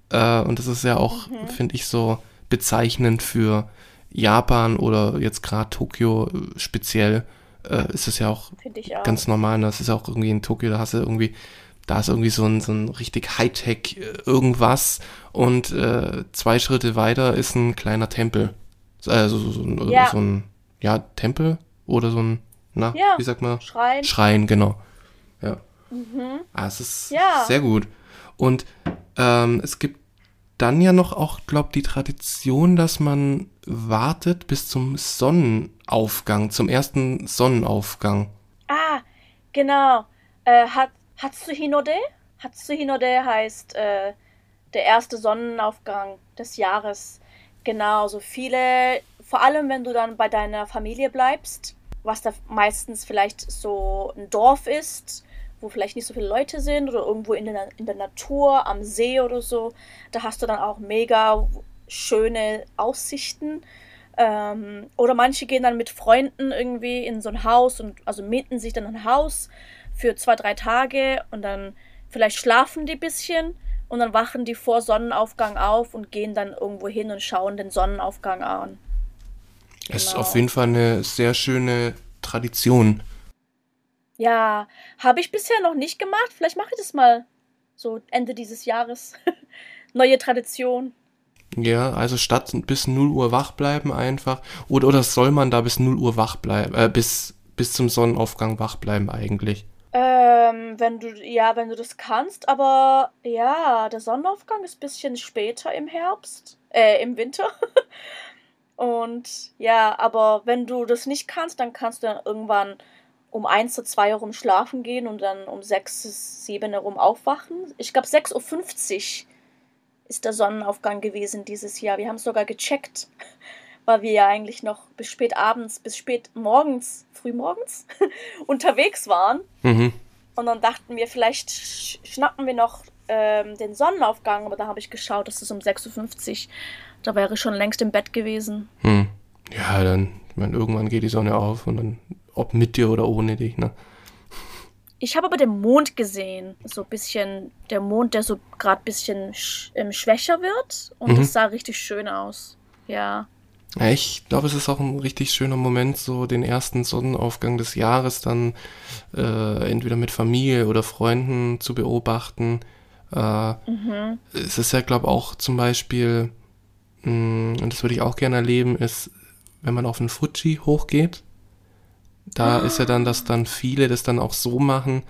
Äh, und das ist ja auch, mhm. finde ich, so bezeichnend für Japan oder jetzt gerade Tokio äh, speziell. Äh, ist es ja auch, auch, ganz normal. Das ist ja auch irgendwie in Tokio, da hast du irgendwie da ist irgendwie so ein, so ein richtig Hightech äh, irgendwas und äh, zwei Schritte weiter ist ein kleiner Tempel. Also so, so, ja. so ein, ja, Tempel oder so ein, na, ja. wie sagt man? Schrein. Schrein, genau. Ja. Mhm. Ah, es ist ja. sehr gut. Und ähm, es gibt dann ja noch auch, glaube die Tradition, dass man wartet bis zum Sonnenaufgang, zum ersten Sonnenaufgang. Ah, genau. Äh, hat Hatsuhinode. Hatsuhinode heißt äh, der erste Sonnenaufgang des Jahres. Genau, so viele, vor allem wenn du dann bei deiner Familie bleibst, was da meistens vielleicht so ein Dorf ist, wo vielleicht nicht so viele Leute sind oder irgendwo in der, in der Natur, am See oder so, da hast du dann auch mega schöne Aussichten. Ähm, oder manche gehen dann mit Freunden irgendwie in so ein Haus und also mieten sich dann ein Haus für zwei, drei Tage und dann vielleicht schlafen die ein bisschen und dann wachen die vor Sonnenaufgang auf und gehen dann irgendwo hin und schauen den Sonnenaufgang an. Genau. Ist auf jeden Fall eine sehr schöne Tradition. Ja, habe ich bisher noch nicht gemacht. Vielleicht mache ich das mal so Ende dieses Jahres. [laughs] Neue Tradition. Ja, also statt bis 0 Uhr wach bleiben einfach. Oder, oder soll man da bis 0 Uhr wach bleiben, äh, bis, bis zum Sonnenaufgang wach bleiben eigentlich? Ähm, wenn du, ja, wenn du das kannst, aber ja, der Sonnenaufgang ist ein bisschen später im Herbst, äh, im Winter. [laughs] Und ja, aber wenn du das nicht kannst, dann kannst du dann irgendwann um 1 zu 2 herum schlafen gehen und dann um 6 7 herum aufwachen. Ich glaube 6.50 Uhr ist der Sonnenaufgang gewesen dieses Jahr. Wir haben es sogar gecheckt, [laughs] weil wir ja eigentlich noch bis spät abends, bis spät morgens frühmorgens [laughs] unterwegs waren. Mhm. Und dann dachten wir, vielleicht sch schnappen wir noch ähm, den Sonnenaufgang, aber da habe ich geschaut, das ist um 6.50 Uhr. Da wäre ich schon längst im Bett gewesen. Hm. Ja, dann, ich meine, irgendwann geht die Sonne auf und dann, ob mit dir oder ohne dich, ne? Ich habe aber den Mond gesehen. So ein bisschen, der Mond, der so gerade ein bisschen sch ähm, schwächer wird. Und Mhm. das sah richtig schön aus. Ja. Ja, ich glaube, es ist auch ein richtig schöner Moment, so den ersten Sonnenaufgang des Jahres dann äh, entweder mit Familie oder Freunden zu beobachten. Äh, Mhm. Es ist ja, glaube auch zum Beispiel, mh, und das würde ich auch gerne erleben, ist, wenn man auf den Fuji hochgeht. Da ist ja dann, dass dann viele das dann auch so machen,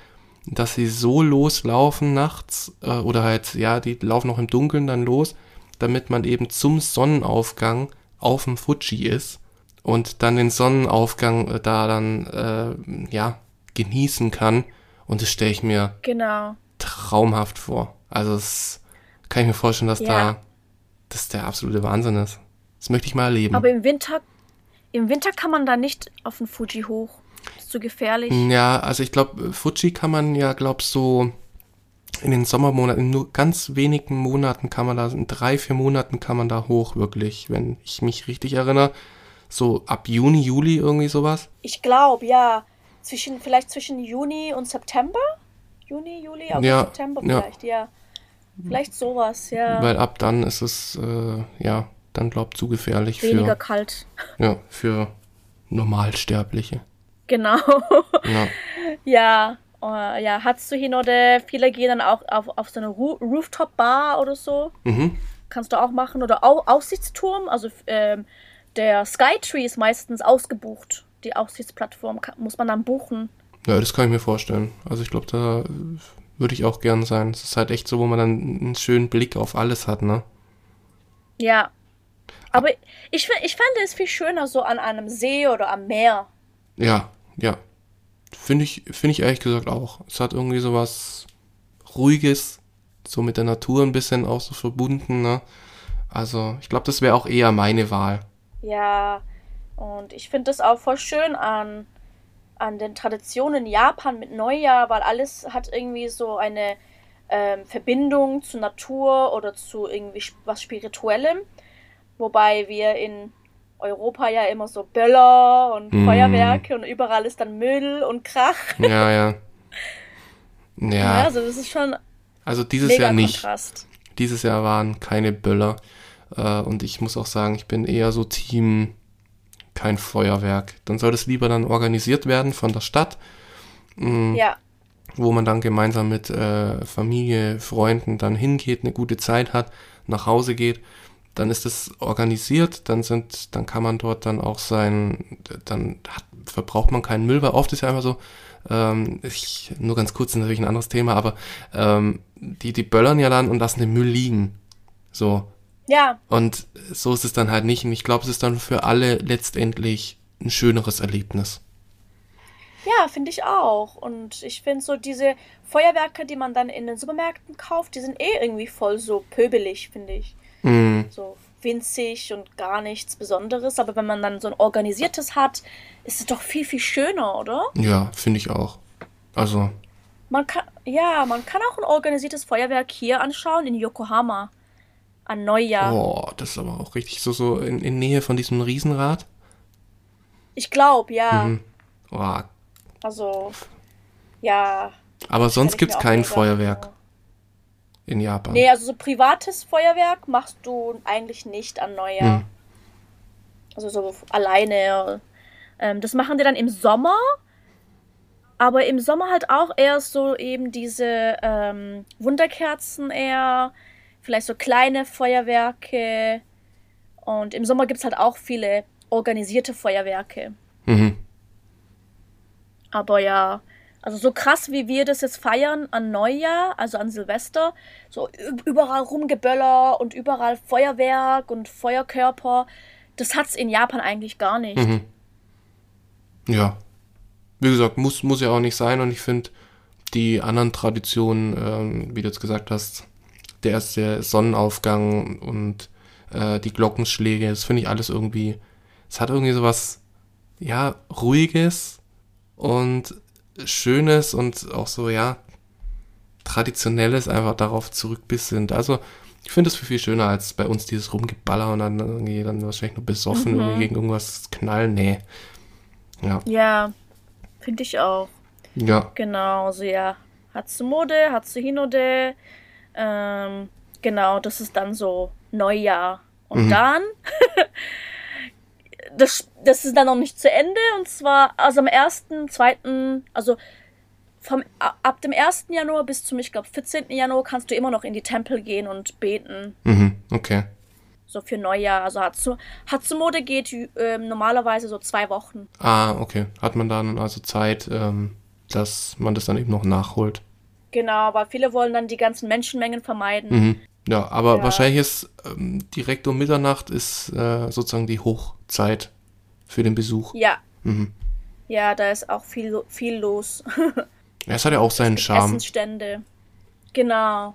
dass sie so loslaufen nachts äh, oder halt, ja, die laufen noch im Dunkeln dann los, damit man eben zum Sonnenaufgang auf dem Fuji ist und dann den Sonnenaufgang äh, da dann, äh, ja, genießen kann. Und das stelle ich mir Genau. traumhaft vor. Also das kann ich mir vorstellen, dass Ja. da das der absolute Wahnsinn ist. Das möchte ich mal erleben. Aber im Winter, im Winter kann man da nicht auf den Fuji hoch. Das ist zu gefährlich. ja, also ich glaube, Fuji kann man ja, glaub so in den Sommermonaten, in nur ganz wenigen Monaten kann man da, in drei, vier Monaten kann man da hoch, wirklich, wenn ich mich richtig erinnere. So ab Juni, Juli irgendwie sowas. Ich glaube, ja. Zwischen, vielleicht zwischen Juni und September? Juni, Juli, August, Ja, September ja. vielleicht, ja. Vielleicht sowas, ja. Weil ab dann ist es, äh, ja, dann glaub zu gefährlich Weniger für, kalt. [laughs] ja, für Normalsterbliche. Genau. Ja. [laughs] ja. äh, ja, hast du hier noch, de, viele gehen dann auch auf, auf so eine Ru Rooftop-Bar oder so. Mhm. Kannst du auch machen. Oder Au Aussichtsturm. Also ähm, der Skytree ist meistens ausgebucht. Die Aussichtsplattform kann, muss man dann buchen. Ja, das kann ich mir vorstellen. Also ich glaube, da äh, würde ich auch gern sein. Es ist halt echt so, wo man dann einen schönen Blick auf alles hat, ne? Ja. Aber ich, ich fände es viel schöner so an einem See oder am Meer. Ja, ja. Finde ich, finde ich ehrlich gesagt auch. Es hat irgendwie so was Ruhiges, so mit der Natur ein bisschen auch so verbunden, ne? Also, ich glaube, das wäre auch eher meine Wahl. Ja, und ich finde das auch voll schön an, an den Traditionen Japan mit Neujahr, weil alles hat irgendwie so eine ähm, Verbindung zur Natur oder zu irgendwie was Spirituellem. Wobei wir in Europa ja immer so Böller und Mhm. Feuerwerke und überall ist dann Müll und Krach. Ja, ja. [laughs] Ja, Ja, also das ist schon also dieses Jahr nicht. Kontrast. Dieses Jahr waren keine Böller. Äh, und ich muss auch sagen, ich bin eher so Team kein Feuerwerk. Dann soll das lieber dann organisiert werden von der Stadt, mh, Ja, wo man dann gemeinsam mit äh, Familie, Freunden dann hingeht, eine gute Zeit hat, nach Hause geht. Dann ist es organisiert, dann sind, dann kann man dort dann auch sein, dann hat, verbraucht man keinen Müll, weil oft ist ja einfach so, ähm, ich, nur ganz kurz, ist natürlich ein anderes Thema, aber ähm, die, die böllern ja dann und lassen den Müll liegen. So, ja, und so ist es dann halt nicht. Und ich glaube, es ist dann für alle letztendlich ein schöneres Erlebnis. Ja, finde ich auch. Und ich finde so diese Feuerwerke, die man dann in den Supermärkten kauft, die sind eh irgendwie voll so pöbelig, finde ich. Mm, So winzig und gar nichts Besonderes. Aber wenn man dann so ein organisiertes hat, ist es doch viel, viel schöner, oder? ja, finde ich auch. Also, Man kann, ja, man kann auch ein organisiertes Feuerwerk hier anschauen in Yokohama. An Neujahr. oh, das ist aber auch richtig so, so in, in Nähe von diesem Riesenrad. Ich glaube, ja. Mhm. Oh, Also, ja. aber sonst gibt's mir auch kein Feuerwerk. In Japan. Nee, also so privates Feuerwerk machst du eigentlich nicht an Neujahr. Hm. Also so alleine. Ähm, das machen die dann im Sommer. Aber im Sommer halt auch eher so eben diese ähm, Wunderkerzen eher. Vielleicht so kleine Feuerwerke. Und im Sommer gibt es halt auch viele organisierte Feuerwerke. Mhm. Aber ja, also so krass wie wir das jetzt feiern an Neujahr, also an Silvester, so überall Rumgeböller und überall Feuerwerk und Feuerkörper, das hat's in Japan eigentlich gar nicht. Mhm. Ja. Wie gesagt, muss, muss ja auch nicht sein und ich finde die anderen Traditionen, ähm, wie du jetzt gesagt hast, der erste Sonnenaufgang und äh, die Glockenschläge, das finde ich alles irgendwie, es hat irgendwie sowas, ja, ruhiges und Schönes und auch so, ja, Traditionelles einfach darauf zurückbesinnen. Also, ich finde es viel, viel schöner als bei uns dieses Rumgeballer und dann irgendwie dann wahrscheinlich nur besoffen Mhm. irgendwie gegen irgendwas knallen. Nee. Ja. Ja, finde ich auch. Ja. Genau, so ja. Hatsumode, Hatsuhinode. Ähm, genau, das ist dann so Neujahr. Und Mhm. dann, [laughs] das, das ist dann noch nicht zu Ende. Und zwar, also am 1., 2., also vom, ab dem 1. Januar bis zum, ich glaube, 14. Januar kannst du immer noch in die Tempel gehen und beten. Mhm. Okay. So für Neujahr. Also Hatsu, Hatsumode geht ähm, normalerweise so zwei Wochen. Ah, okay. Hat man dann also Zeit, ähm, dass man das dann eben noch nachholt. Genau, weil viele wollen dann die ganzen Menschenmengen vermeiden. Mhm. Ja, aber Ja. wahrscheinlich ist ähm, direkt um Mitternacht ist äh, sozusagen die Hochzeit für den Besuch. Ja, Mhm. ja, da ist auch viel, viel los. [laughs] Ja, es hat ja auch seinen Charme. Essensstände. Genau.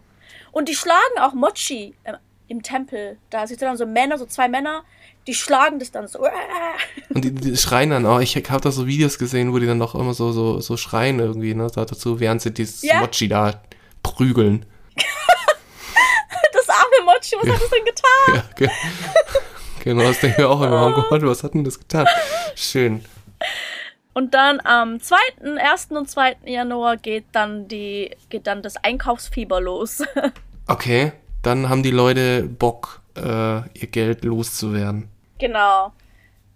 Und die schlagen auch Mochi äh, im Tempel. Da sitzen dann so Männer, so zwei Männer, die schlagen das dann so. [laughs] Und die, die schreien dann auch. Ich habe da so Videos gesehen, wo die dann noch immer so, so, so schreien irgendwie, ne? Dazu, während sie dieses Ja. Mochi da prügeln. Mochi, was hat das denn getan? Ja, ge [laughs] genau, das denke ich auch immer. Oh Gott, was hat denn das getan? Schön. Und dann am 2., 1. und 2. Januar geht dann die, geht dann das Einkaufsfieber los. [laughs] Okay, dann haben die Leute Bock, äh, ihr Geld loszuwerden. genau.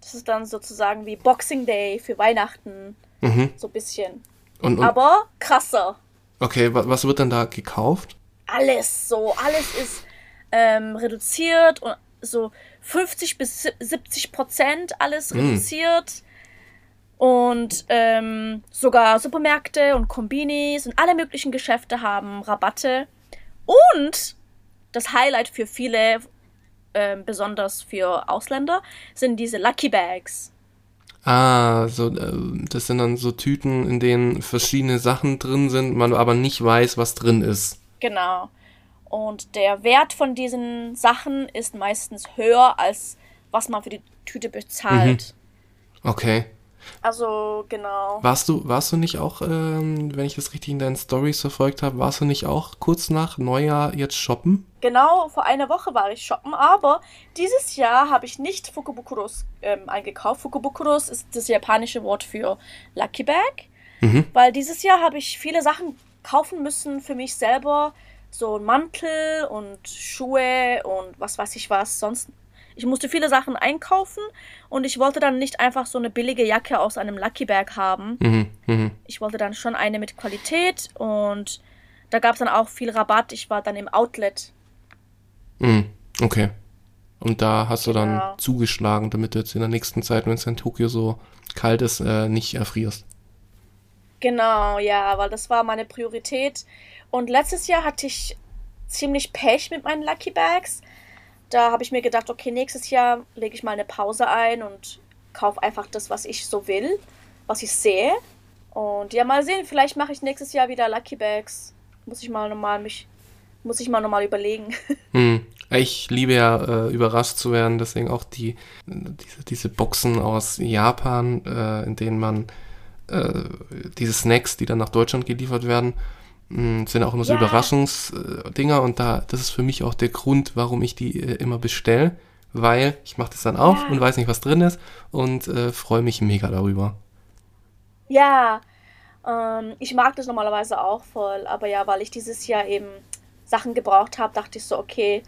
Das ist dann sozusagen wie Boxing Day für Weihnachten. Mhm. So ein bisschen. Und, und Aber krasser. okay, wa was wird dann da gekauft? alles so, alles ist ähm, reduziert und so 50 bis 70 Prozent alles Mm. reduziert. Und ähm, sogar Supermärkte und Kombinis und alle möglichen Geschäfte haben Rabatte. Und das Highlight für viele, ähm, besonders für Ausländer, sind diese Lucky Bags. Ah, so, äh, das sind dann so Tüten, in denen verschiedene Sachen drin sind, man aber nicht weiß, was drin ist. Genau. Und der Wert von diesen Sachen ist meistens höher, als was man für die Tüte bezahlt. Okay. Also, genau. Warst du, warst du nicht auch, ähm, wenn ich das richtig in deinen Stories verfolgt habe, warst du nicht auch kurz nach Neujahr jetzt shoppen? Genau, vor einer Woche war ich shoppen, aber dieses Jahr habe ich nicht Fukubukuros ähm, eingekauft. Fukubukuros ist das japanische Wort für Lucky Bag, Mhm. weil dieses Jahr habe ich viele Sachen kaufen müssen für mich selber. So ein Mantel und Schuhe und was weiß ich was sonst. Ich musste viele Sachen einkaufen und ich wollte dann nicht einfach so eine billige Jacke aus einem Lucky Bag haben. Mhm. Mhm. Ich wollte dann schon eine mit Qualität und da gab es dann auch viel Rabatt. Ich war dann im Outlet. Mhm. Okay. Und da hast du dann Genau. zugeschlagen, damit du jetzt in der nächsten Zeit, wenn es in Tokio so kalt ist, äh, nicht erfrierst. Genau, ja, weil das war meine Priorität. Und letztes Jahr hatte ich ziemlich Pech mit meinen Lucky Bags. Da habe ich mir gedacht, okay, nächstes Jahr lege ich mal eine Pause ein und kaufe einfach das, was ich so will, was ich sehe. Und ja, mal sehen, vielleicht mache ich nächstes Jahr wieder Lucky Bags. Muss ich mal nochmal mich, muss ich mal nochmal überlegen. [laughs] Hm. Ich liebe ja äh, überrascht zu werden, deswegen auch die diese, diese Boxen aus Japan, äh, in denen man äh, diese Snacks, die dann nach Deutschland geliefert werden, mh, sind auch immer so Ja. Überraschungsdinger und da das ist für mich auch der Grund, warum ich die äh, immer bestelle, weil ich mache das dann auf Ja. und weiß nicht, was drin ist und äh, freue mich mega darüber. Ja, ähm, ich mag das normalerweise auch voll, aber ja, weil ich dieses Jahr eben Sachen gebraucht habe, dachte ich so, okay,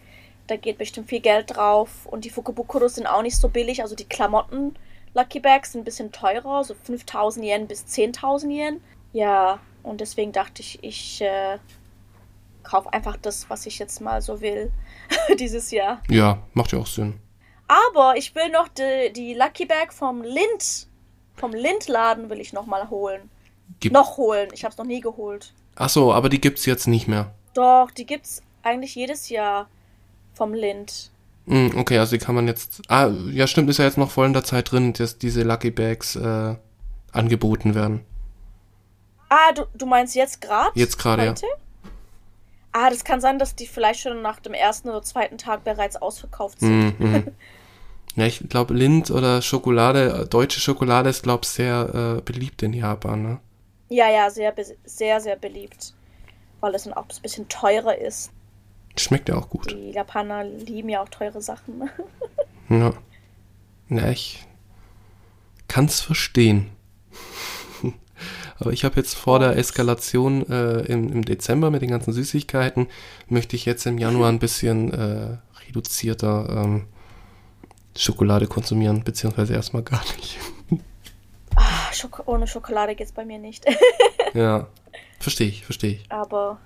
da geht bestimmt viel Geld drauf und die Fukubukuros sind auch nicht so billig, also die Klamotten Lucky Bags sind ein bisschen teurer, so 5000 Yen bis 10.000 Yen. Ja, und deswegen dachte ich, ich äh, kaufe einfach das, was ich jetzt mal so will [laughs] dieses Jahr. Ja, macht ja auch Sinn. Aber ich will noch die, die Lucky Bag vom Lind, vom Lindladen will ich noch mal holen. Gibt, Noch holen. Ich habe es noch nie geholt. Ach so, aber die gibt's jetzt nicht mehr. Doch, die gibt's eigentlich jedes Jahr vom Lind. Hm, okay, also die kann man jetzt. Ah, ja, stimmt, ist ja jetzt noch voll in der Zeit drin, dass diese Lucky Bags äh, angeboten werden. Ah, du, du meinst jetzt gerade? Jetzt gerade, ja. Ah, das kann sein, dass die vielleicht schon nach dem ersten oder zweiten Tag bereits ausverkauft sind. Hm, hm. [laughs] Ja, ich glaube, Lind oder Schokolade, äh, deutsche Schokolade ist, glaube ich, sehr äh, beliebt in Japan, ne? Ja, ja, sehr, sehr, sehr beliebt. Weil es dann auch ein bisschen teurer ist. Schmeckt ja auch gut. Die Japaner lieben ja auch teure Sachen. [laughs] ja. Na, ich kann's verstehen. Aber ich habe jetzt vor der Eskalation äh, im, im, Dezember mit den ganzen Süßigkeiten, möchte ich jetzt im Januar ein bisschen äh, reduzierter ähm, Schokolade konsumieren, beziehungsweise erstmal gar nicht. Ach, Schoko ohne Schokolade geht's bei mir nicht. [laughs] ja, verstehe ich, verstehe ich. Aber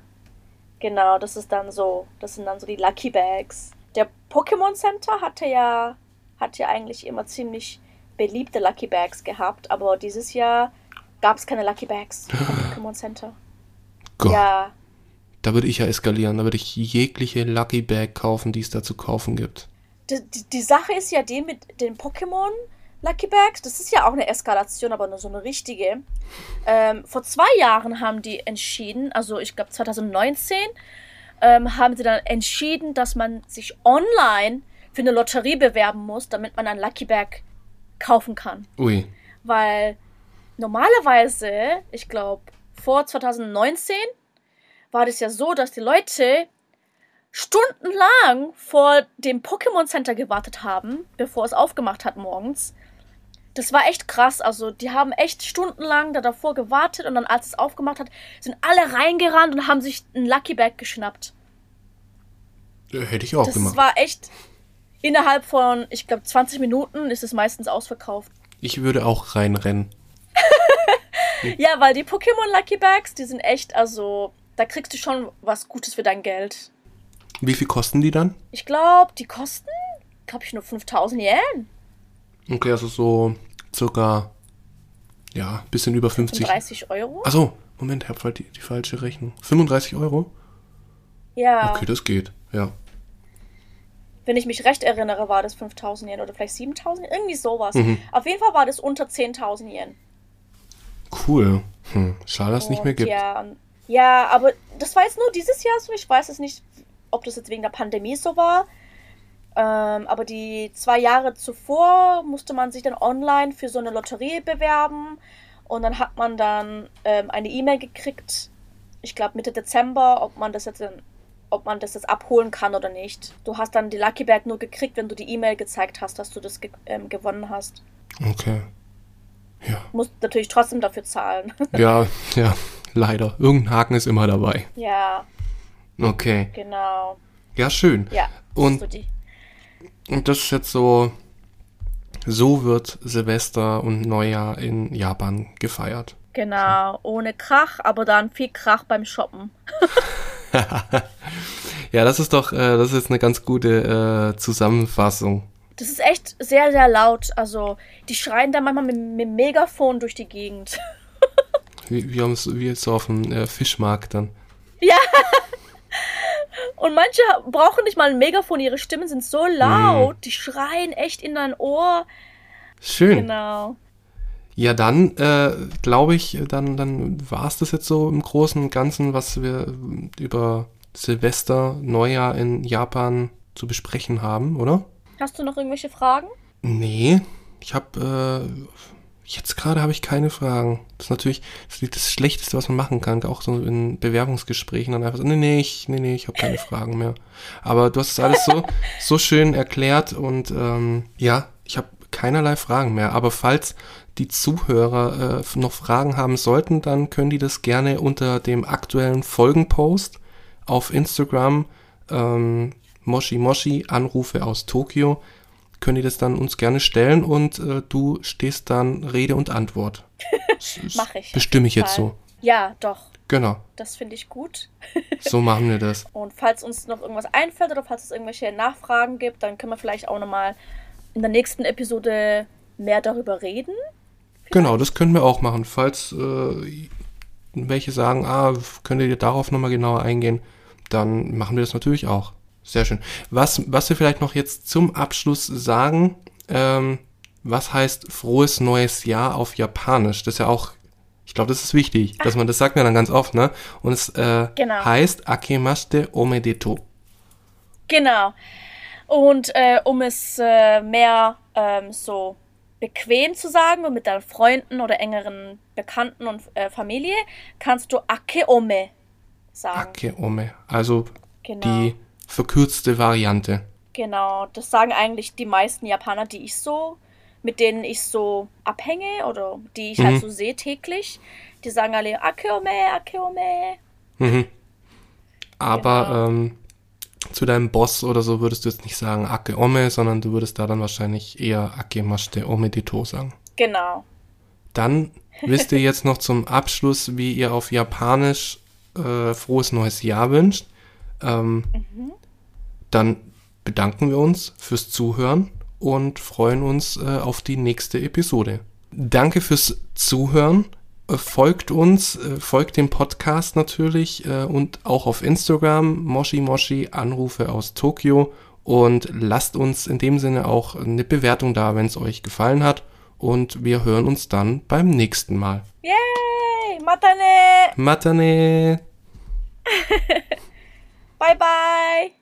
genau, das ist dann so, das sind dann so die Lucky Bags. Der Pokémon Center hatte ja, hat ja eigentlich immer ziemlich beliebte Lucky Bags gehabt, aber dieses Jahr gab es keine Lucky Bags im [gasps] Pokémon Center. Gott. Ja. Da würde ich ja eskalieren. Da würde ich jegliche Lucky Bag kaufen, die es da zu kaufen gibt. Die, die, die Sache ist ja die mit den Pokémon Lucky Bags. Das ist ja auch eine Eskalation, aber nur so eine richtige. Ähm, vor zwei Jahren haben die entschieden, also ich glaube 2019, ähm, haben sie dann entschieden, dass man sich online für eine Lotterie bewerben muss, damit man ein Lucky Bag kaufen kann. Ui. Weil normalerweise, ich glaube, vor 2019 war das ja so, dass die Leute stundenlang vor dem Pokémon Center gewartet haben, bevor es aufgemacht hat morgens. Das war echt krass. Also, die haben echt stundenlang da davor gewartet und dann, als es aufgemacht hat, sind alle reingerannt und haben sich ein Lucky Bag geschnappt. Hätte ich auch das gemacht. Das war echt. Innerhalb von, ich glaube, 20 Minuten ist es meistens ausverkauft. Ich würde auch reinrennen. Ja, weil die Pokémon Lucky Bags, die sind echt, also, da kriegst du schon was Gutes für dein Geld. Wie viel kosten die dann? Ich glaube, die kosten, glaube ich, nur 5000 Yen. Okay, also so circa, ja, bisschen über 50. 35 Euro? Achso, Moment, ich habe halt die, die falsche Rechnung. 35 Euro? Ja. Okay, das geht, ja. Wenn ich mich recht erinnere, war das 5000 Yen oder vielleicht 7000 irgendwie sowas. Mhm. Auf jeden Fall war das unter 10.000 Yen. Cool. Hm, schade, dass es nicht mehr gibt. Ja, ja, aber das war jetzt nur dieses Jahr so. Ich weiß es nicht, ob das jetzt wegen der Pandemie so war. Ähm, aber die zwei Jahre zuvor musste man sich dann online für so eine Lotterie bewerben. Und dann hat man dann ähm, eine E-Mail gekriegt, ich glaube Mitte Dezember, ob man das jetzt ob man das jetzt abholen kann oder nicht. Du hast dann die Lucky Bag nur gekriegt, wenn du die E-Mail gezeigt hast, dass du das ge ähm, gewonnen hast. Okay. Ja. Musst natürlich trotzdem dafür zahlen. [laughs] ja, ja, leider. Irgendein Haken ist immer dabei. Ja. Okay. Genau. Ja, schön. Ja. Und, und das ist jetzt so, so wird Silvester und Neujahr in Japan gefeiert. Genau, ohne Krach, aber dann viel Krach beim Shoppen. [laughs] ja, das ist doch, äh, das ist eine ganz gute äh, Zusammenfassung. Das ist echt sehr, sehr laut. Also, die schreien da manchmal mit, mit Megafon durch die Gegend. [laughs] wie, wie, wie so auf dem äh, Fischmarkt dann. Ja. Und manche brauchen nicht mal ein Megafon, ihre Stimmen sind so laut, mm. die schreien echt in dein Ohr. Schön. Genau. Ja, dann äh, glaube ich, dann, dann war es das jetzt so im Großen und Ganzen, was wir über Silvester, Neujahr in Japan zu besprechen haben, oder? Hast du noch irgendwelche Fragen? Nee, ich habe äh, jetzt gerade habe ich keine Fragen. Das ist natürlich das, das, Schlechteste, was man machen kann, auch so in Bewerbungsgesprächen dann einfach so, nee, nee, ich, nee, nee, ich habe keine Fragen mehr. Aber du hast es alles so, [laughs] so schön erklärt und ähm, ja, ich habe keinerlei Fragen mehr. Aber falls die Zuhörer äh, noch Fragen haben sollten, dann können die das gerne unter dem aktuellen Folgenpost auf Instagram ähm, Moshi Moshi Anrufe aus Tokio können die das dann uns gerne stellen und äh, du stehst dann Rede und Antwort. [laughs] Mach ich. Bestimme ich jetzt so. Ja, doch. Genau. Das finde ich gut. [laughs] so machen wir das. Und falls uns noch irgendwas einfällt oder falls es irgendwelche Nachfragen gibt, dann können wir vielleicht auch nochmal in der nächsten Episode mehr darüber reden. Vielleicht? Genau, das können wir auch machen. Falls äh, welche sagen, ah, könnt ihr darauf nochmal genauer eingehen, dann machen wir das natürlich auch. Sehr schön. Was, was wir vielleicht noch jetzt zum Abschluss sagen, ähm, was heißt frohes neues Jahr auf Japanisch? Das ist ja auch, ich glaube, das ist wichtig, Ach. dass man das sagt mir dann ganz oft, ne? Und es äh, genau. heißt Akemashite Omedeto. Genau. Und äh, um es äh, mehr ähm, so bequem zu sagen und mit deinen Freunden oder engeren Bekannten und äh, Familie, kannst du Akeome sagen. Akeome, also Genau. die verkürzte Variante. Genau, das sagen eigentlich die meisten Japaner, die ich so, mit denen ich so abhänge oder die ich Mhm. halt so sehe täglich. Die sagen alle Akeome, Akeome. Mhm. Aber Genau. ähm, zu deinem Boss oder so würdest du jetzt nicht sagen Ake Ome, sondern du würdest da dann wahrscheinlich eher Ake Mashite Ome Dito sagen. Genau. Dann wisst ihr jetzt noch zum Abschluss, wie ihr auf Japanisch äh, frohes neues Jahr wünscht. Ähm, Dann bedanken wir uns fürs Zuhören und freuen uns äh, auf die nächste Episode. Danke fürs Zuhören. Äh, Folgt uns, äh, folgt dem Podcast natürlich äh, und auch auf Instagram Moshi Moshi Anrufe aus Tokio und lasst uns in dem Sinne auch eine Bewertung da, wenn es euch gefallen hat und wir hören uns dann beim nächsten Mal. Yay! Matane! Matane! [laughs] 拜拜。